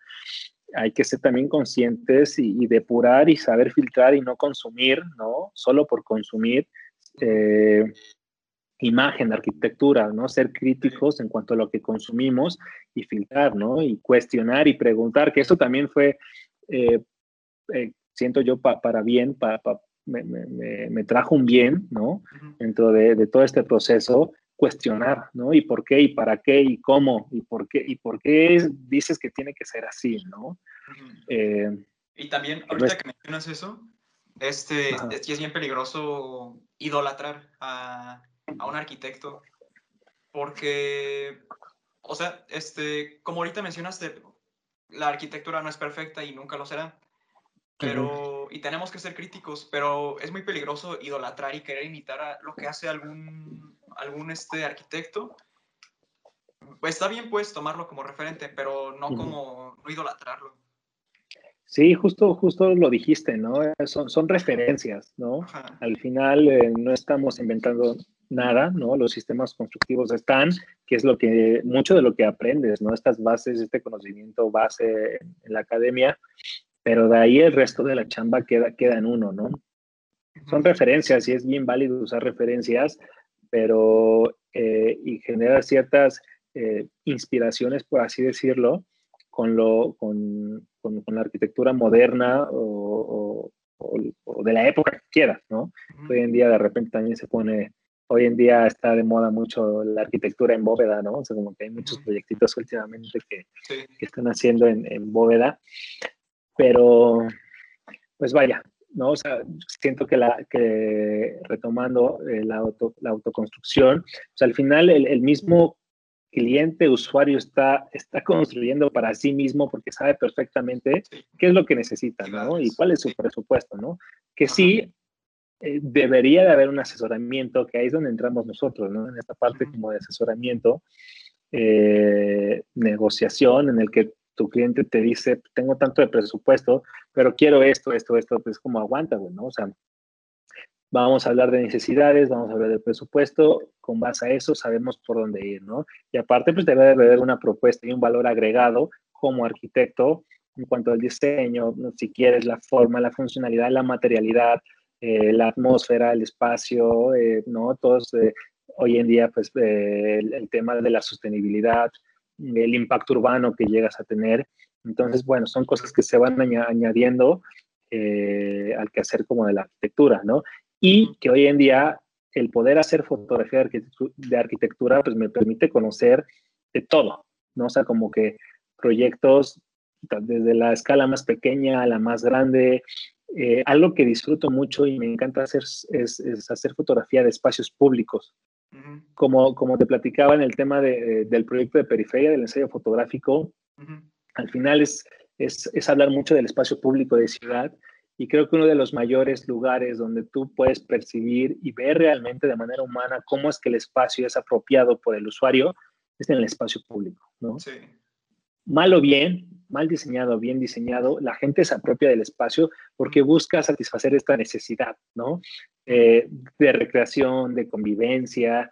Hay que ser también conscientes y, depurar y saber filtrar y no consumir, ¿no? Solo por consumir eh, imagen, arquitectura, ¿no? Ser críticos en cuanto a lo que consumimos y filtrar, ¿no? Y cuestionar y preguntar, que eso también fue, eh, eh, siento yo, para bien, para me, trajo un bien, ¿no? Dentro de, todo este proceso, cuestionar, ¿no? ¿Y por qué? ¿Y para qué? ¿Y cómo? ¿Y por qué? ¿Y por qué dices que tiene que ser así, ¿no? Eh, y también, ahorita que mencionas eso, este, es, es bien peligroso idolatrar a, a un arquitecto, porque, o sea, este, como ahorita mencionaste, la arquitectura no es perfecta y nunca lo será pero y tenemos que ser críticos, pero es muy peligroso idolatrar y querer imitar a lo que hace algún algún este arquitecto. Pues está bien pues tomarlo como referente, pero no como no idolatrarlo. Sí, justo, justo lo dijiste, ¿no? Son, son referencias, ¿no? Al final eh, no estamos inventando nada, ¿no? Los sistemas constructivos están, que es lo que, mucho de lo que aprendes, ¿no? Estas bases, este conocimiento base en la academia, pero de ahí el resto de la chamba queda, queda en uno, ¿no? Son referencias y es bien válido usar referencias, pero eh, y generar ciertas eh, inspiraciones, por así decirlo, con, lo, con, con, la arquitectura moderna o, o, de la época que quieras, ¿no? Hoy en día de repente también se pone, hoy en día está de moda mucho la arquitectura en bóveda, ¿no? O sea, como que hay muchos proyectitos últimamente que, que están haciendo en, en bóveda. Pero, pues vaya, ¿no? O sea, siento que, la, que retomando eh, la, auto, la autoconstrucción, pues al final el, el, mismo cliente, usuario está, está construyendo para sí mismo porque sabe perfectamente qué es lo que necesita, ¿no? Y cuál es su presupuesto, ¿no? Que sí eh, debería de haber un asesoramiento, que ahí es donde entramos nosotros, ¿no? En esta parte como de asesoramiento, eh, negociación, en el que tu cliente te dice, tengo tanto de presupuesto, pero quiero esto, esto, esto, pues como aguanta, güey, ¿no? O sea, vamos a hablar de necesidades, vamos a hablar de presupuesto, con base a eso sabemos por dónde ir, ¿no? Y aparte, pues debe haber una propuesta y un valor agregado como arquitecto en cuanto al diseño, si quieres, la forma, la funcionalidad, la materialidad, eh, la atmósfera, el espacio, eh, ¿no? Todos, eh, hoy en día, pues el, el, tema de la sostenibilidad, el impacto urbano que llegas a tener. Entonces, bueno, son cosas que se van añadiendo eh, al quehacer como de la arquitectura, ¿no? Y que hoy en día el poder hacer fotografía de arquitectura, pues me permite conocer de todo, ¿no? O sea, como que proyectos desde la escala más pequeña a la más grande. Eh, algo que disfruto mucho y me encanta hacer es, es hacer fotografía de espacios públicos, como, como te platicaba en el tema de, del proyecto de periferia, del ensayo fotográfico, al final es, es, es, hablar mucho del espacio público de ciudad y creo que uno de los mayores lugares donde tú puedes percibir y ver realmente de manera humana cómo es que el espacio es apropiado por el usuario es en el espacio público, ¿no? Sí. Mal o bien, mal diseñado o bien diseñado, la gente se apropia del espacio porque busca satisfacer esta necesidad, ¿no? Eh, de recreación, de convivencia.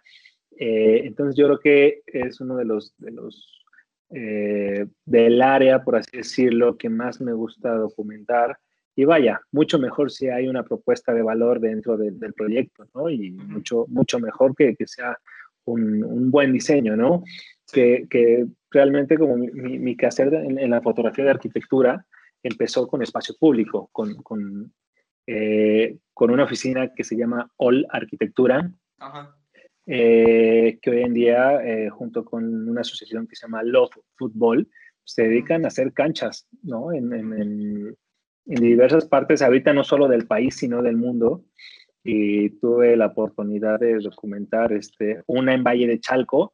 Eh, entonces yo creo que es uno de los, de los eh, del área, por así decirlo, que más me gusta documentar. Y vaya, mucho mejor si hay una propuesta de valor dentro del proyecto, ¿no? Y mucho, mucho mejor que, que sea un, un, buen diseño, ¿no? Que, que, realmente como mi, mi, quehacer en, en, la fotografía de arquitectura empezó con espacio público, con, con, eh, con una oficina que se llama All Arquitectura, eh, que hoy en día, eh, junto con una asociación que se llama Love Football, se dedican a hacer canchas, ¿no? En, en, en, diversas partes, ahorita no solo del país, sino del mundo. Y tuve la oportunidad de documentar este, una en Valle de Chalco.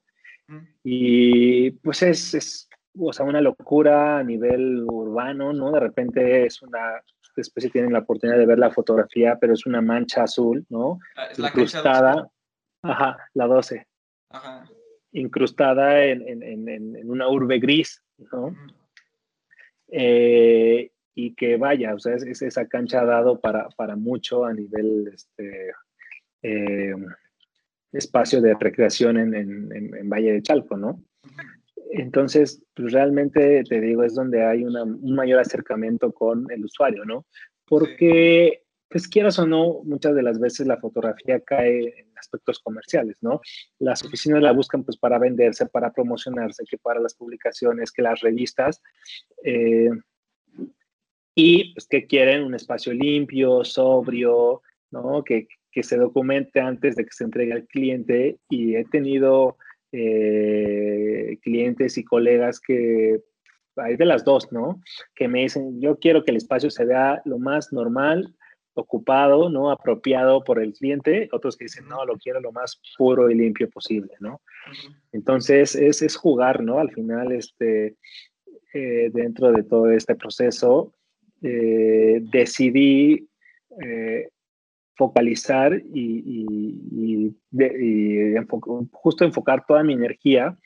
Y pues es, es o sea, una locura a nivel urbano, ¿no? De repente es una, después si tienen la oportunidad de ver la fotografía, pero es una mancha azul, ¿no? Ah, es la Incrustada. Ajá, la 12. Ajá. Incrustada en, en, en, una urbe gris, ¿no? eh, y que vaya, o sea, es, esa cancha ha dado para, para mucho a nivel este, eh, espacio de recreación en, en, Valle de Chalco, ¿no? Entonces, pues realmente te digo, es donde hay una, un mayor acercamiento con el usuario, ¿no? Porque, pues quieras o no, muchas de las veces la fotografía cae en aspectos comerciales, ¿no? Las oficinas la buscan pues para venderse, para promocionarse, que para las publicaciones, que las revistas. Eh, y pues que quieren un espacio limpio, sobrio, ¿no? Que, que se documente antes de que se entregue al cliente y he tenido eh, clientes y colegas que hay de las dos, ¿no? Que me dicen, yo quiero que el espacio se vea lo más normal, ocupado, ¿no? Apropiado por el cliente. Otros que dicen, no, lo quiero lo más puro y limpio posible, ¿no? Entonces, es, es, jugar, ¿no? Al final, este, eh, dentro de todo este proceso, eh, decidí focalizar y, justo enfocar toda mi energía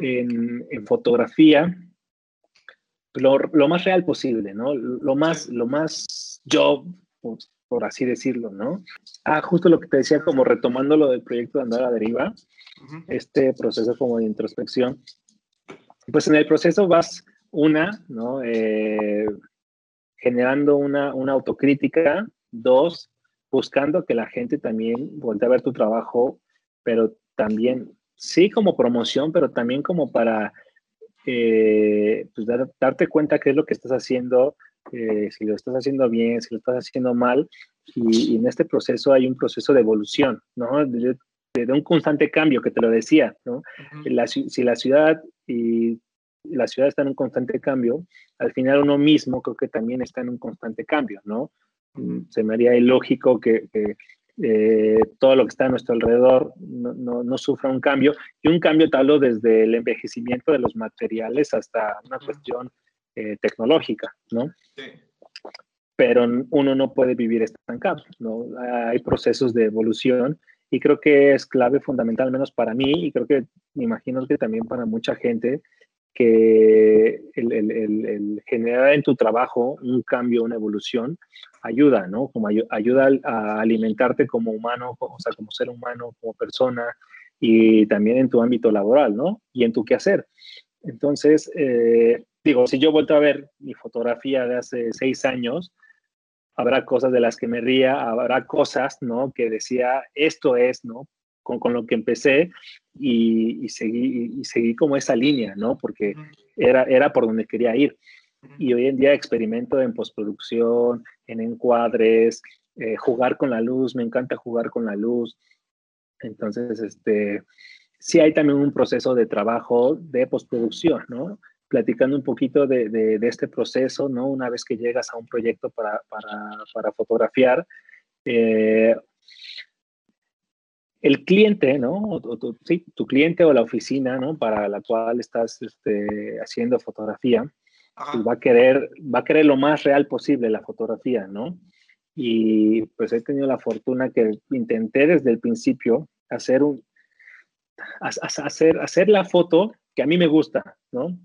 en, fotografía lo, más real posible, ¿no? Lo más, lo más yo, por, así decirlo, ¿no? Ah, justo lo que te decía, como retomando lo del proyecto de Andar a Deriva, este proceso como de introspección, pues en el proceso vas una, ¿no? Eh, generando una, una autocrítica, dos, buscando que la gente también vuelva a ver tu trabajo, pero también, sí como promoción, pero también como para eh, pues darte cuenta qué es lo que estás haciendo, eh, si lo estás haciendo bien, si lo estás haciendo mal, y, en este proceso hay un proceso de evolución, ¿no? De, un constante cambio, que te lo decía, ¿no? si la ciudad y la ciudad está en un constante cambio, al final uno mismo creo que también está en un constante cambio, ¿no? Se me haría ilógico que, eh, todo lo que está a nuestro alrededor no, no, sufra un cambio. Y un cambio tal desde el envejecimiento de los materiales hasta una cuestión eh, tecnológica, ¿no? Sí. Pero uno no puede vivir estancado, ¿no? Hay procesos de evolución y creo que es clave fundamental, al menos para mí, y creo que me imagino que también para mucha gente, que el, generar en tu trabajo un cambio, una evolución, ayuda, ¿no? Como ayuda a alimentarte como humano, o sea, como ser humano, como persona, y también en tu ámbito laboral, ¿no? Y en tu quehacer. Entonces, eh, digo, si yo vuelto a ver mi fotografía de hace seis años, habrá cosas de las que me ría, habrá cosas, ¿no? Que decía, esto es, ¿no? Con, con lo que empecé y, y, seguí, y seguí como esa línea, ¿no? Porque era, era por donde quería ir. Y hoy en día experimento en postproducción, en encuadres, eh, jugar con la luz, me encanta jugar con la luz. Entonces, este, sí hay también un proceso de trabajo de postproducción, ¿no? Platicando un poquito de, de, de este proceso, ¿no? Una vez que llegas a un proyecto para, para, para fotografiar, eh, el cliente, ¿no? O, tu, sí, tu cliente o la oficina, ¿no? Para la cual estás este, haciendo fotografía, pues va a querer, va a querer lo más real posible la fotografía, ¿no? Y pues he tenido la fortuna que intenté desde el principio hacer un, hacer, hacer la foto que a mí me gusta, ¿no?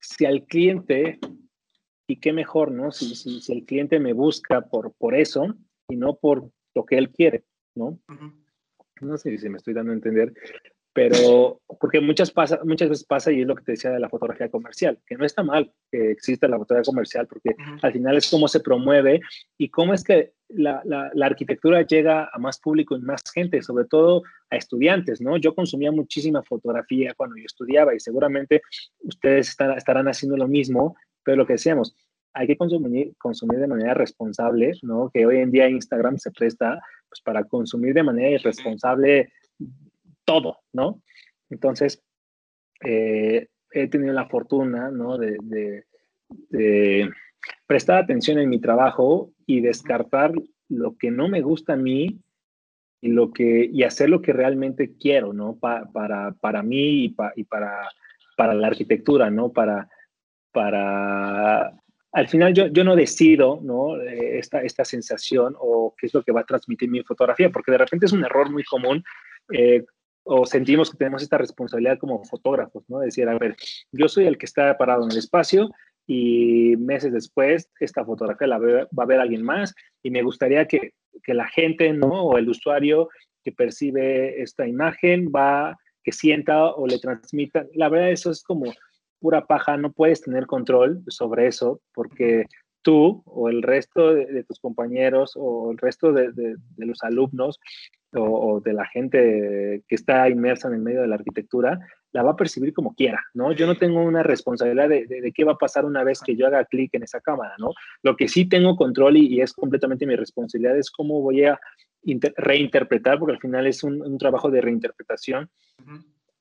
Si al cliente, y qué mejor, ¿no? Si, si, el cliente me busca por, por eso y no por lo que él quiere, ¿no? No sé si me estoy dando a entender, pero porque muchas, pasa, muchas veces pasa, y es lo que te decía de la fotografía comercial, que no está mal que exista la fotografía comercial, porque al final es cómo se promueve y cómo es que la, la, arquitectura llega a más público y más gente, sobre todo a estudiantes, ¿no? Yo consumía muchísima fotografía cuando yo estudiaba y seguramente ustedes estarán haciendo lo mismo, pero lo que decíamos, hay que consumir, consumir de manera responsable, ¿no? Que hoy en día Instagram se presta pues, para consumir de manera irresponsable todo, ¿no? Entonces, eh, he tenido la fortuna, ¿no? De, de, prestar atención en mi trabajo y descartar lo que no me gusta a mí y, lo que, y hacer lo que realmente quiero, ¿no? para, para mí y, y para, para la arquitectura, ¿no? Para, para al final yo, yo no decido. Eh, esta, esta sensación o qué es lo que va a transmitir mi fotografía, porque de repente es un error muy común eh, o sentimos que tenemos esta responsabilidad como fotógrafos, ¿no? Decir, a ver, yo soy el que está parado en el espacio y meses después esta fotografía la va a ver alguien más y me gustaría que, que la gente, ¿no? O el usuario que percibe esta imagen va, que sienta o le transmita. La verdad, eso es como pura paja, no puedes tener control sobre eso porque tú o el resto de, tus compañeros o el resto de, de, los alumnos o, de la gente que está inmersa en el medio de la arquitectura, la va a percibir como quiera, ¿no? Yo no tengo una responsabilidad de, qué va a pasar una vez que yo haga clic en esa cámara, ¿no? Lo que sí tengo control y, es completamente mi responsabilidad es cómo voy a reinterpretar, porque al final es un, trabajo de reinterpretación.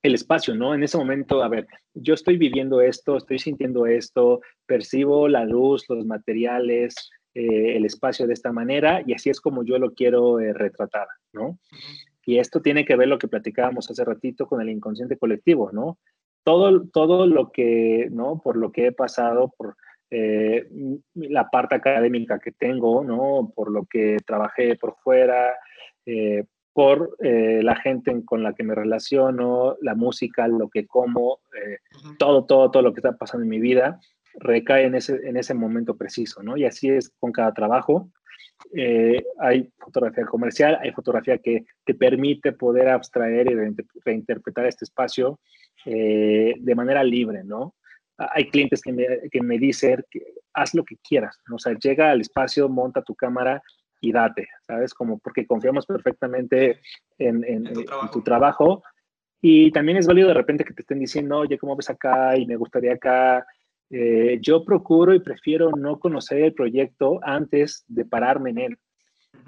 El espacio, ¿no? En ese momento, a ver, yo estoy viviendo esto, estoy sintiendo esto, percibo la luz, los materiales, eh, el espacio de esta manera y así es como yo lo quiero eh, retratar, ¿no? Y esto tiene que ver lo que platicábamos hace ratito con el inconsciente colectivo, ¿no? Todo, todo lo que, ¿no? Por lo que he pasado, por eh, la parte académica que tengo, ¿no? Por lo que trabajé por fuera, por la gente con la que me relaciono, la música, lo que como, todo, todo, todo lo que está pasando en mi vida recae en ese, en ese momento preciso, ¿no? Y así es con cada trabajo. Eh, hay fotografía comercial, hay fotografía que te permite poder abstraer y reinterpretar este espacio eh, de manera libre, ¿no? Hay clientes que me, que me dicen, que haz lo que quieras, ¿no? o sea, llega al espacio, monta tu cámara y date, ¿sabes? Como porque confiamos perfectamente en, en, tu trabajo. Y también es válido de repente que te estén diciendo, oye, ¿cómo ves acá? Y me gustaría acá. Eh, yo procuro y prefiero no conocer el proyecto antes de pararme en él,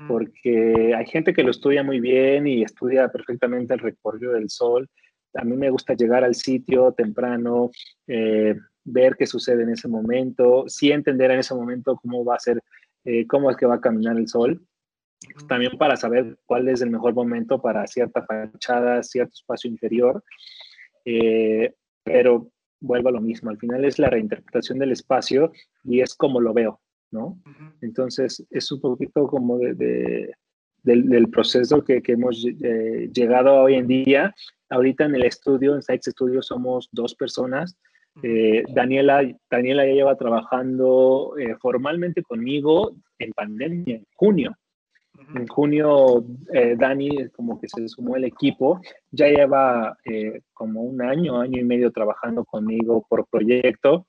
porque hay gente que lo estudia muy bien y estudia perfectamente el recorrido del sol. A mí me gusta llegar al sitio temprano, eh, ver qué sucede en ese momento, sí entender en ese momento cómo va a ser, eh, cómo es que va a caminar el sol. También para saber cuál es el mejor momento para cierta fachada, cierto espacio interior. pero vuelvo a lo mismo, al final es la reinterpretación del espacio y es como lo veo, ¿no? Entonces es un poquito como de, del, proceso que, que hemos eh, llegado hoy en día. Ahorita en el estudio, en Sykes Studio, somos dos personas. Eh, Daniela, Daniela ya lleva trabajando eh, formalmente conmigo en pandemia, en junio. En junio, eh, Dani como que se sumó al equipo, ya lleva eh, como un año, año y medio trabajando conmigo por proyecto,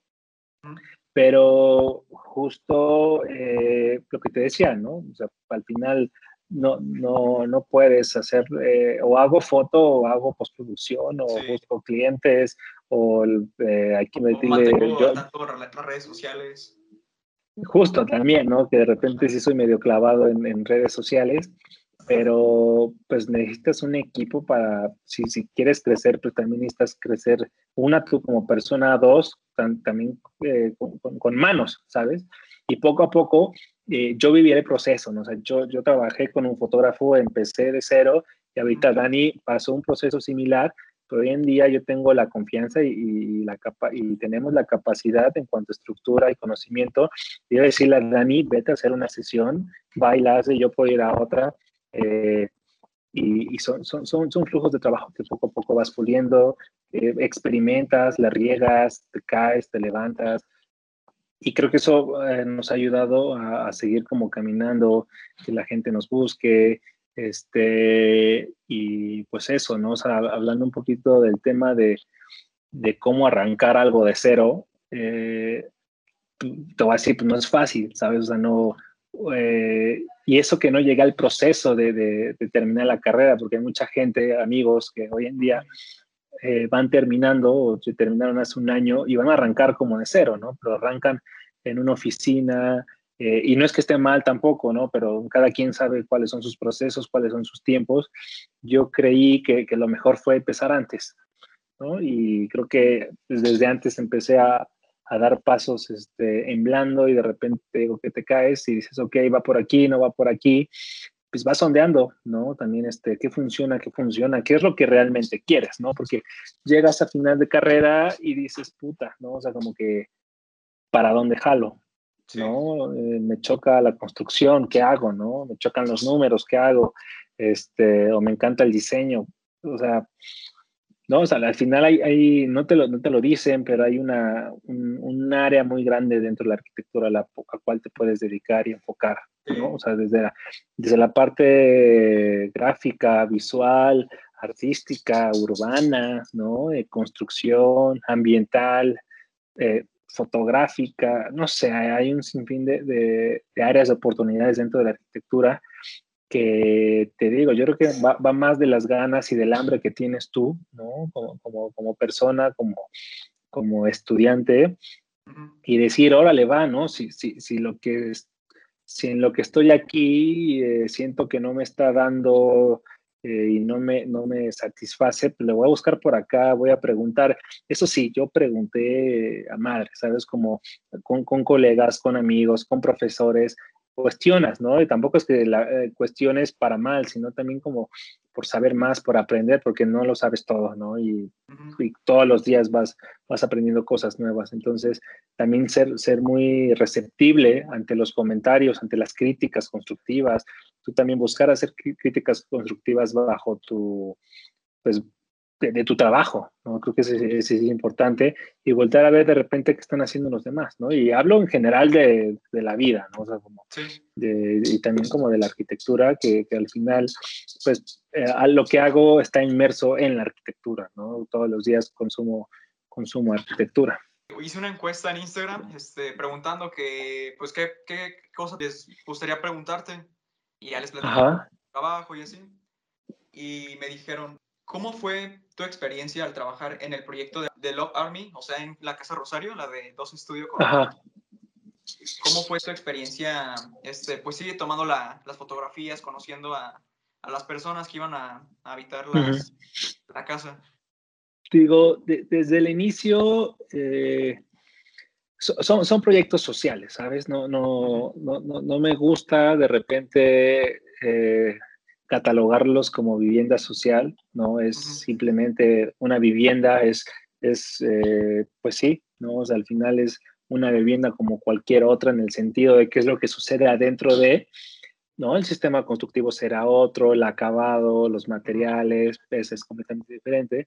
pero justo lo que te decía, ¿no? O sea, al final no, no, no puedes hacer, o hago foto, o hago postproducción, o busco clientes, o hay que meterle... Yo, las redes sociales. Justo también, ¿no? Que de repente sí soy medio clavado en, redes sociales, pero pues necesitas un equipo para, si, si quieres crecer, pues también necesitas crecer, una tú como persona, dos, también eh, con, manos, ¿sabes? Y poco a poco eh, yo viví el proceso, ¿no? O sea, yo, yo trabajé con un fotógrafo, empecé de cero y ahorita Dani pasó un proceso similar hoy en día yo tengo la confianza y, la capa y tenemos la capacidad en cuanto a estructura y conocimiento de decirle a Dani, vete a hacer una sesión, bailas y yo puedo ir a otra. Eh, y, son, son, son, son, flujos de trabajo que poco a poco vas puliendo, eh, experimentas, la riegas, te caes, te levantas. Y creo que eso eh, nos ha ayudado a, a, seguir como caminando, que la gente nos busque, este, y pues eso, ¿no? O sea, hablando un poquito del tema de, de cómo arrancar algo de cero, eh, te voy a decir, pues no es fácil, ¿sabes? O sea, no... Eh, y eso que no llega al proceso de, de, terminar la carrera, porque hay mucha gente, amigos, que hoy en día eh, van terminando o se terminaron hace un año y van a arrancar como de cero, ¿no? Pero arrancan en una oficina, eh, y no es que esté mal tampoco, ¿no? Pero cada quien sabe cuáles son sus procesos, cuáles son sus tiempos. Yo creí que, que lo mejor fue empezar antes, ¿no? Y creo que desde antes empecé a, a dar pasos este, en blando y de repente digo que te caes y dices, ok, va por aquí, no va por aquí, pues vas sondeando, ¿no? También este, qué funciona, qué funciona, qué es lo que realmente quieres, ¿no? Porque llegas a final de carrera y dices, puta, ¿no? O sea, como que, ¿para dónde jalo? ¿No? Eh, me choca la construcción, ¿qué hago, no? Me chocan los números, ¿qué hago? Este, o me encanta el diseño. O sea, no, o sea, al final hay, no, te lo, no te lo dicen, pero hay una, un, área muy grande dentro de la arquitectura a la, cual te puedes dedicar y enfocar, ¿no? O sea, desde la, desde la parte gráfica, visual, artística, urbana, ¿no? Construcción, ambiental, eh, fotográfica, no sé, hay un sinfín de, de, áreas de oportunidades dentro de la arquitectura que te digo, yo creo que va, más de las ganas y del hambre que tienes tú, ¿no? Como, persona, como, estudiante, y decir, órale, va, ¿no? Si, si, si, lo que si en lo que estoy aquí eh, siento que no me está dando eh, y no me, no me satisface, pues le voy a buscar por acá, voy a preguntar. Eso sí, yo pregunté a madre, ¿sabes? Como con, con colegas, con amigos, con profesores, cuestionas, ¿no? Y tampoco es que la eh, cuestiones para mal, sino también como por saber más, por aprender, porque no lo sabes todo, ¿no? Y, todos los días vas, vas aprendiendo cosas nuevas. Entonces, también ser, ser muy receptible ante los comentarios, ante las críticas constructivas. Tú también buscar hacer críticas constructivas bajo tu, pues, de, tu trabajo, ¿no? Creo que eso es, importante y volver a ver de repente qué están haciendo los demás, ¿no? Y hablo en general de, de la vida, ¿no? O sea, como de, y también como de la arquitectura, que, que al final, pues, eh, lo que hago está inmerso en la arquitectura, ¿no? Todos los días consumo, consumo arquitectura. Hice una encuesta en Instagram este, preguntando que, pues, qué, qué cosas les gustaría preguntarte y ya les platico trabajo y así. Y me dijeron, ¿Cómo fue tu experiencia al trabajar en el proyecto de, Love Army, o sea, en la Casa Rosario, la de dos estudios? ¿Cómo fue tu experiencia? Este, pues sigue tomando las fotografías, conociendo a, las personas que iban a, habitar la casa. Digo, desde el inicio eh, son, son, proyectos sociales, ¿sabes? No, no, no, no, me gusta de repente eh, catalogarlos como vivienda social, ¿no? Es simplemente una vivienda, es, es eh, pues sí, ¿no? O sea, al final es una vivienda como cualquier otra en el sentido de qué es lo que sucede adentro de, ¿no? El sistema constructivo será otro, el acabado, los materiales, pues, es completamente diferente,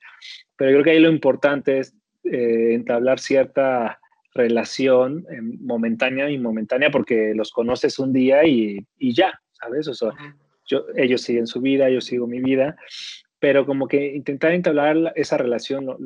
pero creo que ahí lo importante es eh, entablar cierta relación eh, momentánea y momentánea porque los conoces un día y, y ya, ¿sabes? O sea, ellos siguen su vida, yo sigo mi vida, pero como que intentar entablar esa relación lo,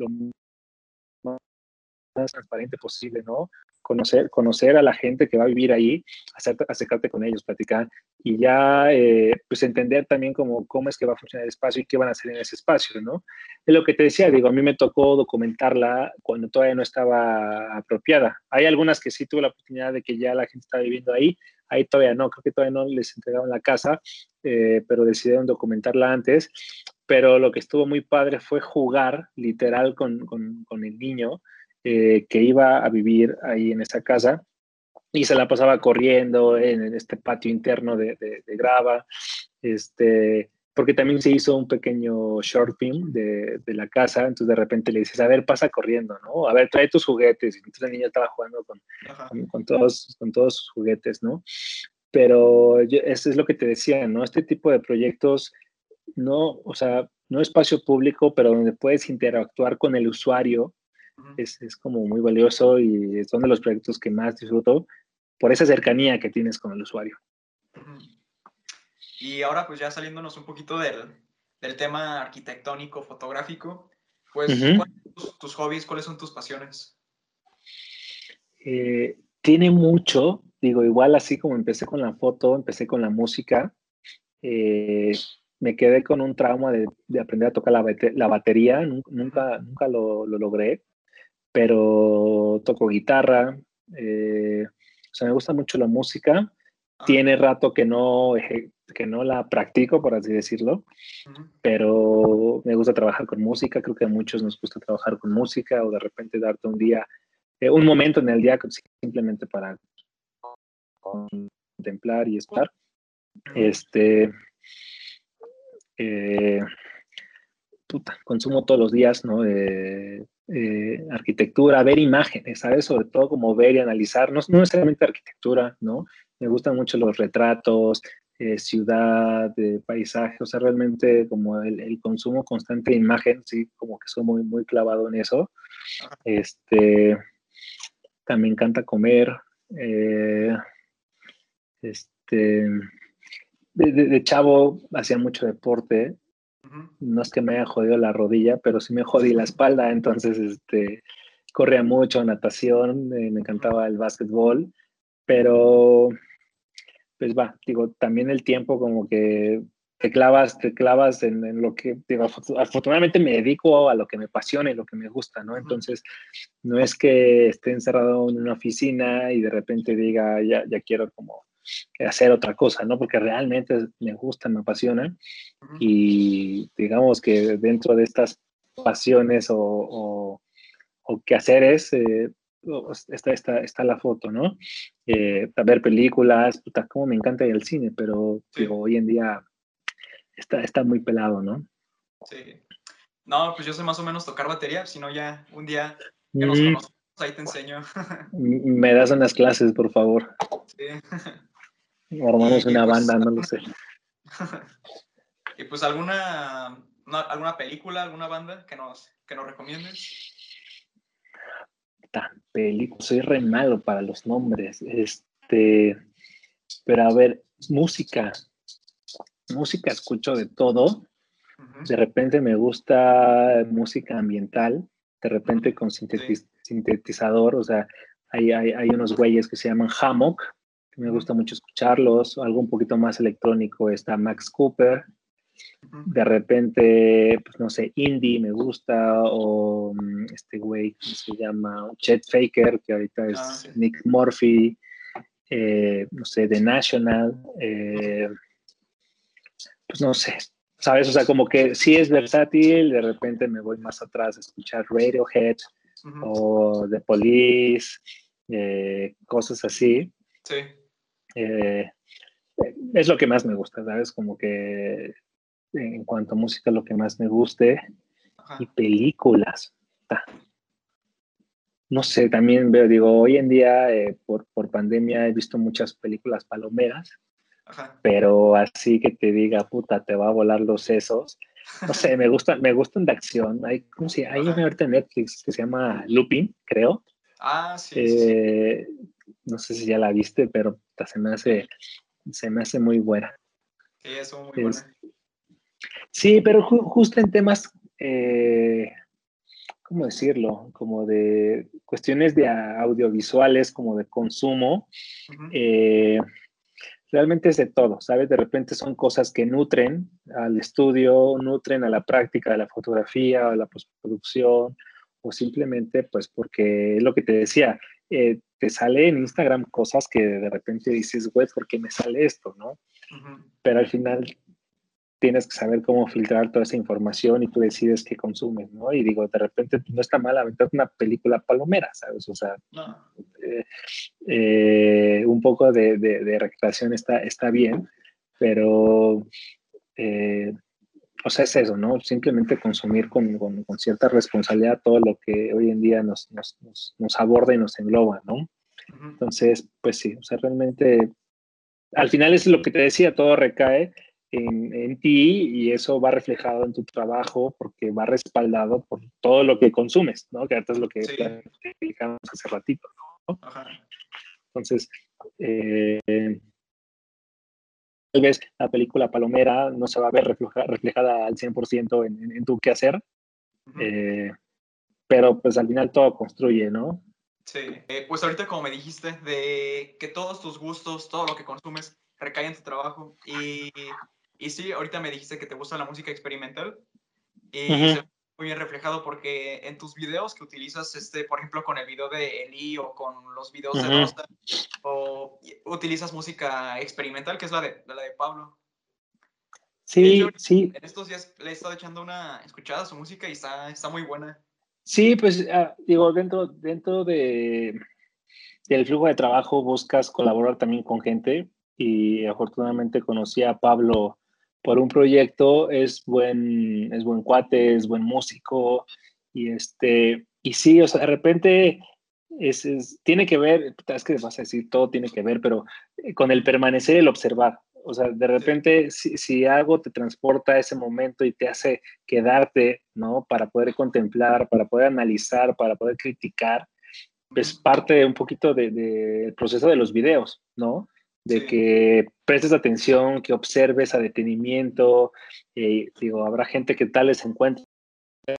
transparente posible, ¿no? Conocer, a la gente que va a vivir ahí, acercarte con ellos, platicar y ya eh, pues entender también cómo, cómo es que va a funcionar el espacio y qué van a hacer en ese espacio, ¿no? Es lo que te decía, digo, a mí me tocó documentarla cuando todavía no estaba apropiada. Hay algunas que sí tuve la oportunidad de que ya la gente está viviendo ahí, ahí todavía no, creo que todavía no les entregaron la casa, eh, pero decidieron documentarla antes. Pero lo que estuvo muy padre fue jugar literal con, el niño eh, que iba a vivir ahí en esa casa y se la pasaba corriendo en este patio interno de, de, de grava. Este, porque también se hizo un pequeño short film de, de, la casa, entonces de repente le dices, a ver, pasa corriendo, ¿no? A ver, trae tus juguetes. Y entonces el niño estaba jugando con, con, todos, con todos sus juguetes, ¿no? Pero eso es lo que te decía, ¿no? Este tipo de proyectos, no, o sea, no espacio público, pero donde puedes interactuar con el usuario, es, es como muy valioso y son de los proyectos que más disfruto por esa cercanía que tienes con el usuario. Y ahora pues ya saliéndonos un poquito del, del tema arquitectónico, fotográfico, pues ¿cuáles son tus, hobbies, cuáles son tus pasiones? Eh, tiene mucho, digo, igual así como empecé con la foto, empecé con la música, eh, me quedé con un trauma de, de aprender a tocar la, la batería, nunca, nunca lo, lo, logré, pero toco guitarra, eh, sea, me gusta mucho la música. Ah. Tiene rato que no, que no la practico, por así decirlo, pero me gusta trabajar con música. Creo que a muchos nos gusta trabajar con música o de repente darte un día, eh, un momento en el día simplemente para contemplar y estar. Este, eh, puta, consumo todos los días, ¿no? Eh, arquitectura, ver imágenes, ¿sabes? Sobre todo como ver y analizar, no, no necesariamente arquitectura, ¿no? Me gustan mucho los retratos, eh, ciudad, de paisaje, o sea, realmente como el, consumo constante de imagen, sí, como que soy muy, muy clavado en eso. Este, también encanta comer. Eh, este, de, chavo hacía mucho deporte. No es que me haya jodido la rodilla, pero sí me jodí la espalda, entonces este, corría mucho, natación, eh, me encantaba el básquetbol, pero pues va, digo, también el tiempo como que te clavas, te clavas en, lo que, digo, afortunadamente me dedico a lo que me apasiona y lo que me gusta, ¿no? Entonces, no es que esté encerrado en una oficina y de repente diga, ya, ya quiero como hacer otra cosa, ¿no? Porque realmente me gusta, me apasiona y digamos que dentro de estas pasiones o, o, o quehaceres, eh, está, está, está la foto, ¿no? Eh, a ver películas, puta, como me encanta el cine, pero digo, hoy en día está, está muy pelado, ¿no? Sí. No, pues yo sé más o menos tocar batería, si no ya un día que nos mm. conocemos, ahí te enseño. me das unas clases, por favor. Sí. Armamos una pues, banda, no lo sé. y pues alguna, alguna película, alguna banda que nos, que nos recomiendes película, soy re malo para los nombres. Este, pero a ver, música. Música escucho de todo. De repente me gusta música ambiental, de repente con sintetizador, o sea, hay, hay, hay, unos güeyes que se llaman Hammock, que me gusta mucho escucharlos, algo un poquito más electrónico está Max Cooper, de repente, pues no sé, indie me gusta, o mm, este güey, ¿cómo se llama? Chet Faker, que ahorita es ah, Nick Murphy, eh, no sé, The National, eh, pues no sé, ¿sabes? O sea, como que sí es versátil, de repente me voy más atrás a escuchar Radiohead o The Police, eh, cosas así. Sí. Es lo que más me gusta, ¿sabes? Como que en cuanto a música, lo que más me guste. Y películas. No sé, también veo, digo, hoy en día eh, por, por, pandemia he visto muchas películas palomeras, pero así que te diga, puta, te va a volar los sesos. No sé, me gustan, me gustan de acción. Hay, ¿cómo se Hay una ahorita en Netflix que se llama Lupin, creo. Ah, sí, eh, No sé si ya la viste, pero se me hace, se me hace muy buena. Sí, es muy buena. Sí, pero justo en temas, eh, ¿cómo decirlo? Como de cuestiones de audiovisuales, como de consumo, eh, realmente es de todo, ¿sabes? De repente son cosas que nutren al estudio, nutren a la práctica de la fotografía, a la postproducción, o simplemente pues porque lo que te decía, eh, te sale en Instagram cosas que de repente dices, güey, ¿por qué me sale esto, no? Pero al final tienes que saber cómo filtrar toda esa información y tú decides qué consumes, ¿no? Y digo, de repente no está mal aventar una película palomera, ¿sabes? O sea, eh, eh, un poco de, de, recreación está, está bien, pero, eh, o sea, es eso, ¿no? Simplemente consumir con, con, cierta responsabilidad todo lo que hoy en día nos, nos, nos, aborda y nos engloba, ¿no? Entonces, pues sí, o sea, realmente, al final es lo que te decía, todo recae en, ti y eso va reflejado en tu trabajo porque va respaldado por todo lo que consumes, ¿no? Que es lo que explicamos hace ratito, ¿no? Entonces, eh, tal vez la película Palomera no se va a ver reflejada al 100% en, en, tu quehacer, eh, pero pues al final todo construye, ¿no? Sí, eh, pues ahorita como me dijiste, de que todos tus gustos, todo lo que consumes recae en tu trabajo y y sí, ahorita me dijiste que te gusta la música experimental. Y muy bien reflejado porque en tus videos que utilizas, este, por ejemplo, con el video de Eli o con los videos de Rosa, o utilizas música experimental, que es la de, la de Pablo. Sí, sí. En estos días le he estado echando una escuchada a su música y está, está muy buena. Sí, pues ah, digo, dentro, dentro de, del flujo de trabajo buscas colaborar también con gente y afortunadamente conocí a Pablo por un proyecto, es buen, es buen cuate, es buen músico, y este, y sí, o sea, de repente es, tiene que ver, es que vas a decir, todo tiene que ver, pero eh, con el permanecer, el observar. O sea, de repente, si, si, algo te transporta a ese momento y te hace quedarte, ¿no? Para poder contemplar, para poder analizar, para poder criticar, es parte un poquito del de, proceso de los videos, ¿no? De que prestes atención, que observes a detenimiento. Eh, digo, habrá gente que tal les encuentre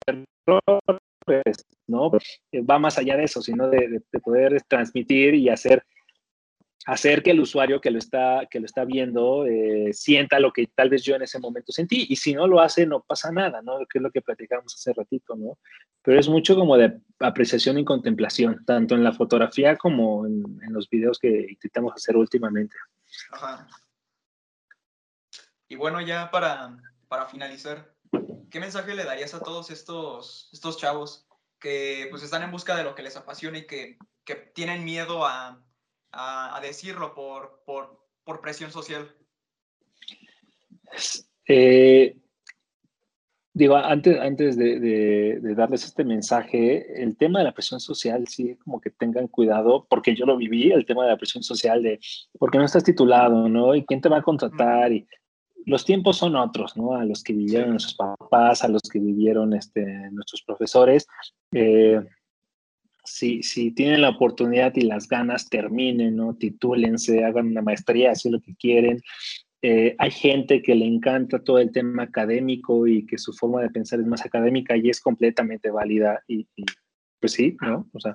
errores, ¿no? Eh, va más allá de eso, sino de, poder transmitir y hacer, hacer que el usuario que lo está, que lo está viendo eh, sienta lo que tal vez yo en ese momento sentí. Y si no lo hace, no pasa nada, ¿no? Que es lo que platicamos hace ratito, ¿no? Pero es mucho como de apreciación y contemplación, tanto en la fotografía como en, los videos que intentamos hacer últimamente. Ajá. Y bueno, ya para, para finalizar, ¿qué mensaje le darías a todos estos, estos chavos que pues están en busca de lo que les apasiona y que, que tienen miedo a, a, decirlo por, por, por, presión social? Eh, Digo, antes, antes de, darles este mensaje, el tema de la presión social, sí, como que tengan cuidado, porque yo lo viví, el tema de la presión social de, porque no estás titulado, ¿no? ¿Y quién te va a contratar? Y los tiempos son otros, ¿no? A los que vivieron nuestros papás, a los que vivieron este, nuestros profesores. Eh, si, si tienen la oportunidad y las ganas, terminen, ¿no? Titúlense, hagan una maestría, así lo que quieren. Eh, hay gente que le encanta todo el tema académico y que su forma de pensar es más académica y es completamente válida y, pues sí, ¿no? O sea,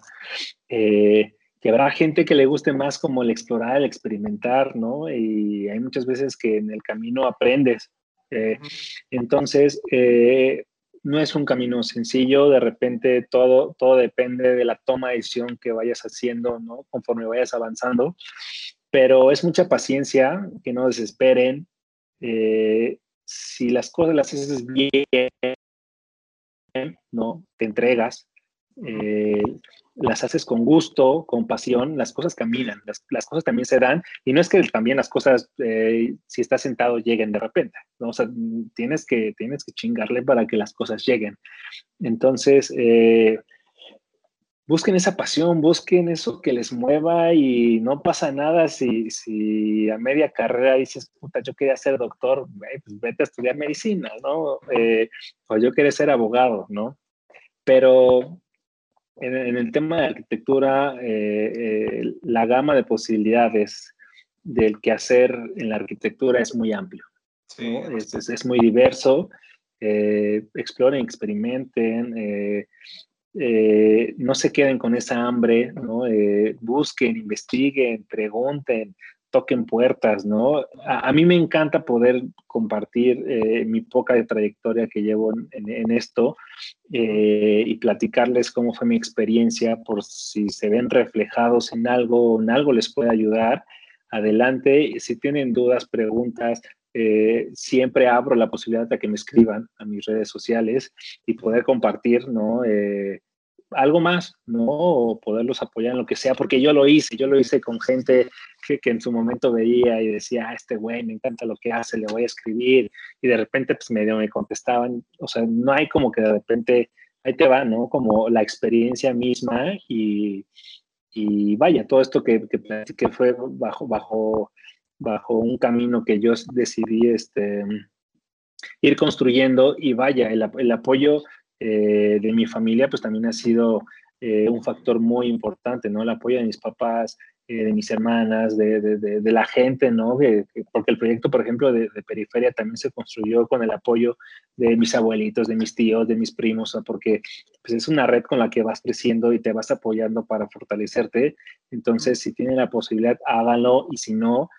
eh, que habrá gente que le guste más como el explorar, el experimentar, ¿no? Y hay muchas veces que en el camino aprendes. Eh, entonces, no es un camino sencillo, de repente todo, todo depende de la toma de decisión que vayas haciendo, ¿no? Conforme vayas avanzando pero es mucha paciencia, que no desesperen. Eh, si las cosas las haces bien, ¿no? Te entregas, eh, las haces con gusto, con pasión, las cosas caminan, las, cosas también se dan, y no es que también las cosas, eh, si estás sentado, lleguen de repente, ¿no? Tienes que, tienes que chingarle para que las cosas lleguen. Entonces, busquen esa pasión, busquen eso que les mueva y no pasa nada si, si a media carrera dices, puta, yo quería ser doctor, pues vete a estudiar medicina, ¿no? Eh, o yo quería ser abogado, ¿no? Pero en, el tema de arquitectura, eh, eh, la gama de posibilidades del que hacer en la arquitectura es muy amplio. Es, es, muy diverso. exploren, experimenten, eh, no se queden con esa hambre, ¿no? Eh, busquen, investiguen, pregunten, toquen puertas, ¿no? A, mí me encanta poder compartir eh, mi poca trayectoria que llevo en, esto y platicarles cómo fue mi experiencia, por si se ven reflejados en algo, en algo les puede ayudar. Adelante, si tienen dudas, preguntas, siempre abro la posibilidad de que me escriban a mis redes sociales y poder compartir, ¿no? Algo más, ¿no? O poderlos apoyar en lo que sea, porque yo lo hice, yo lo hice con gente que, que en su momento veía y decía, ah, este güey me encanta lo que hace, le voy a escribir, y de repente pues medio me contestaban, o sea, no hay como que de repente, ahí te va, ¿no? Como la experiencia misma y, y vaya, todo esto que, que fue bajo, bajo, bajo un camino que yo decidí este, ir construyendo y vaya, el, el apoyo eh, de mi familia, pues también ha sido eh, un factor muy importante, ¿no? El apoyo de mis papás, eh, de mis hermanas, de, de, la gente, ¿no? porque el proyecto, por ejemplo, de, Periferia también se construyó con el apoyo de mis abuelitos, de mis tíos, de mis primos, porque pues, es una red con la que vas creciendo y te vas apoyando para fortalecerte. Entonces, si tienen la posibilidad, háganlo y si no,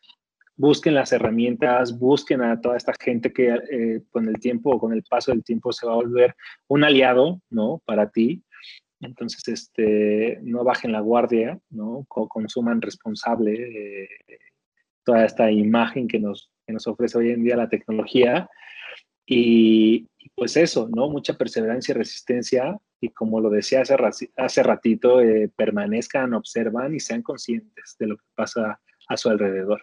busquen las herramientas, busquen a toda esta gente que eh, con el tiempo o con el paso del tiempo se va a volver un aliado, ¿no? Para ti. Entonces, este, no bajen la guardia, ¿no? consuman responsable eh, toda esta imagen que nos, que nos ofrece hoy en día la tecnología. Y, pues eso, ¿no? Mucha perseverancia y resistencia. Y como lo decía hace, hace ratito, eh, permanezcan, observan y sean conscientes de lo que pasa a su alrededor.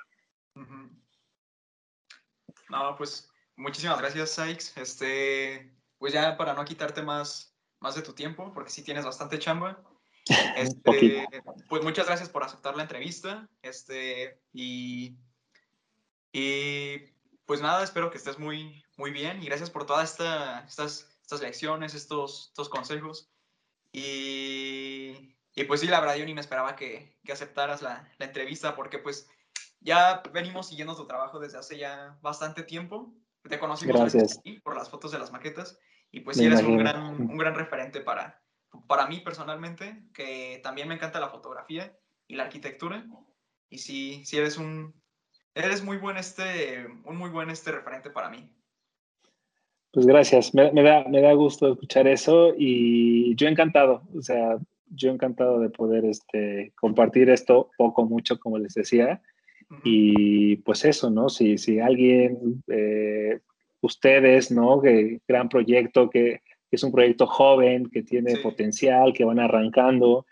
No, pues muchísimas gracias, Sykes. Este, pues ya para no quitarte más, más de tu tiempo, porque sí tienes bastante chamba. Este, pues muchas gracias por aceptar la entrevista. Este, y, y pues nada, espero que estés muy, muy bien y gracias por todas esta, estas, estas lecciones, estos, estos consejos. Y, y, pues sí, la verdad yo ni me esperaba que, que aceptaras la, la, entrevista porque pues ya venimos siguiendo tu trabajo desde hace ya bastante tiempo. Te conocimos por las fotos de las maquetas y pues sí eres un gran, un gran referente para, para mí personalmente, que también me encanta la fotografía y la arquitectura. Y sí, sí eres un, eres muy buen este, un muy buen este referente para mí. Pues gracias, me, me, da, me da gusto escuchar eso y yo encantado, o sea, yo encantado de poder este, compartir esto poco, mucho, como les decía. Y pues eso, ¿no? Si, si alguien, eh, ustedes, ¿no? Que gran proyecto, que, es un proyecto joven, que tiene potencial, que van arrancando,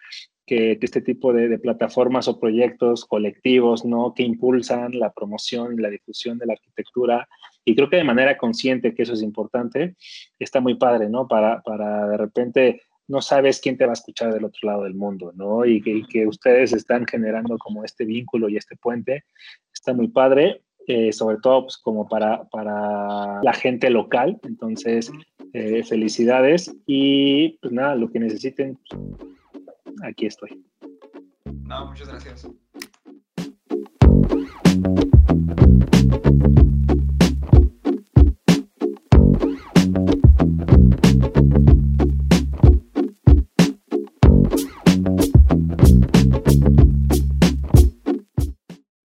que, este tipo de, plataformas o proyectos colectivos, ¿no? Que impulsan la promoción y la difusión de la arquitectura. Y creo que de manera consciente que eso es importante, está muy padre, ¿no? Para, para de repente no sabes quién te va a escuchar del otro lado del mundo, ¿no? Y que, ustedes están generando como este vínculo y este puente, está muy padre, eh, sobre todo pues como para, para la gente local, entonces eh, felicidades y pues nada, lo que necesiten, aquí estoy. No, muchas gracias.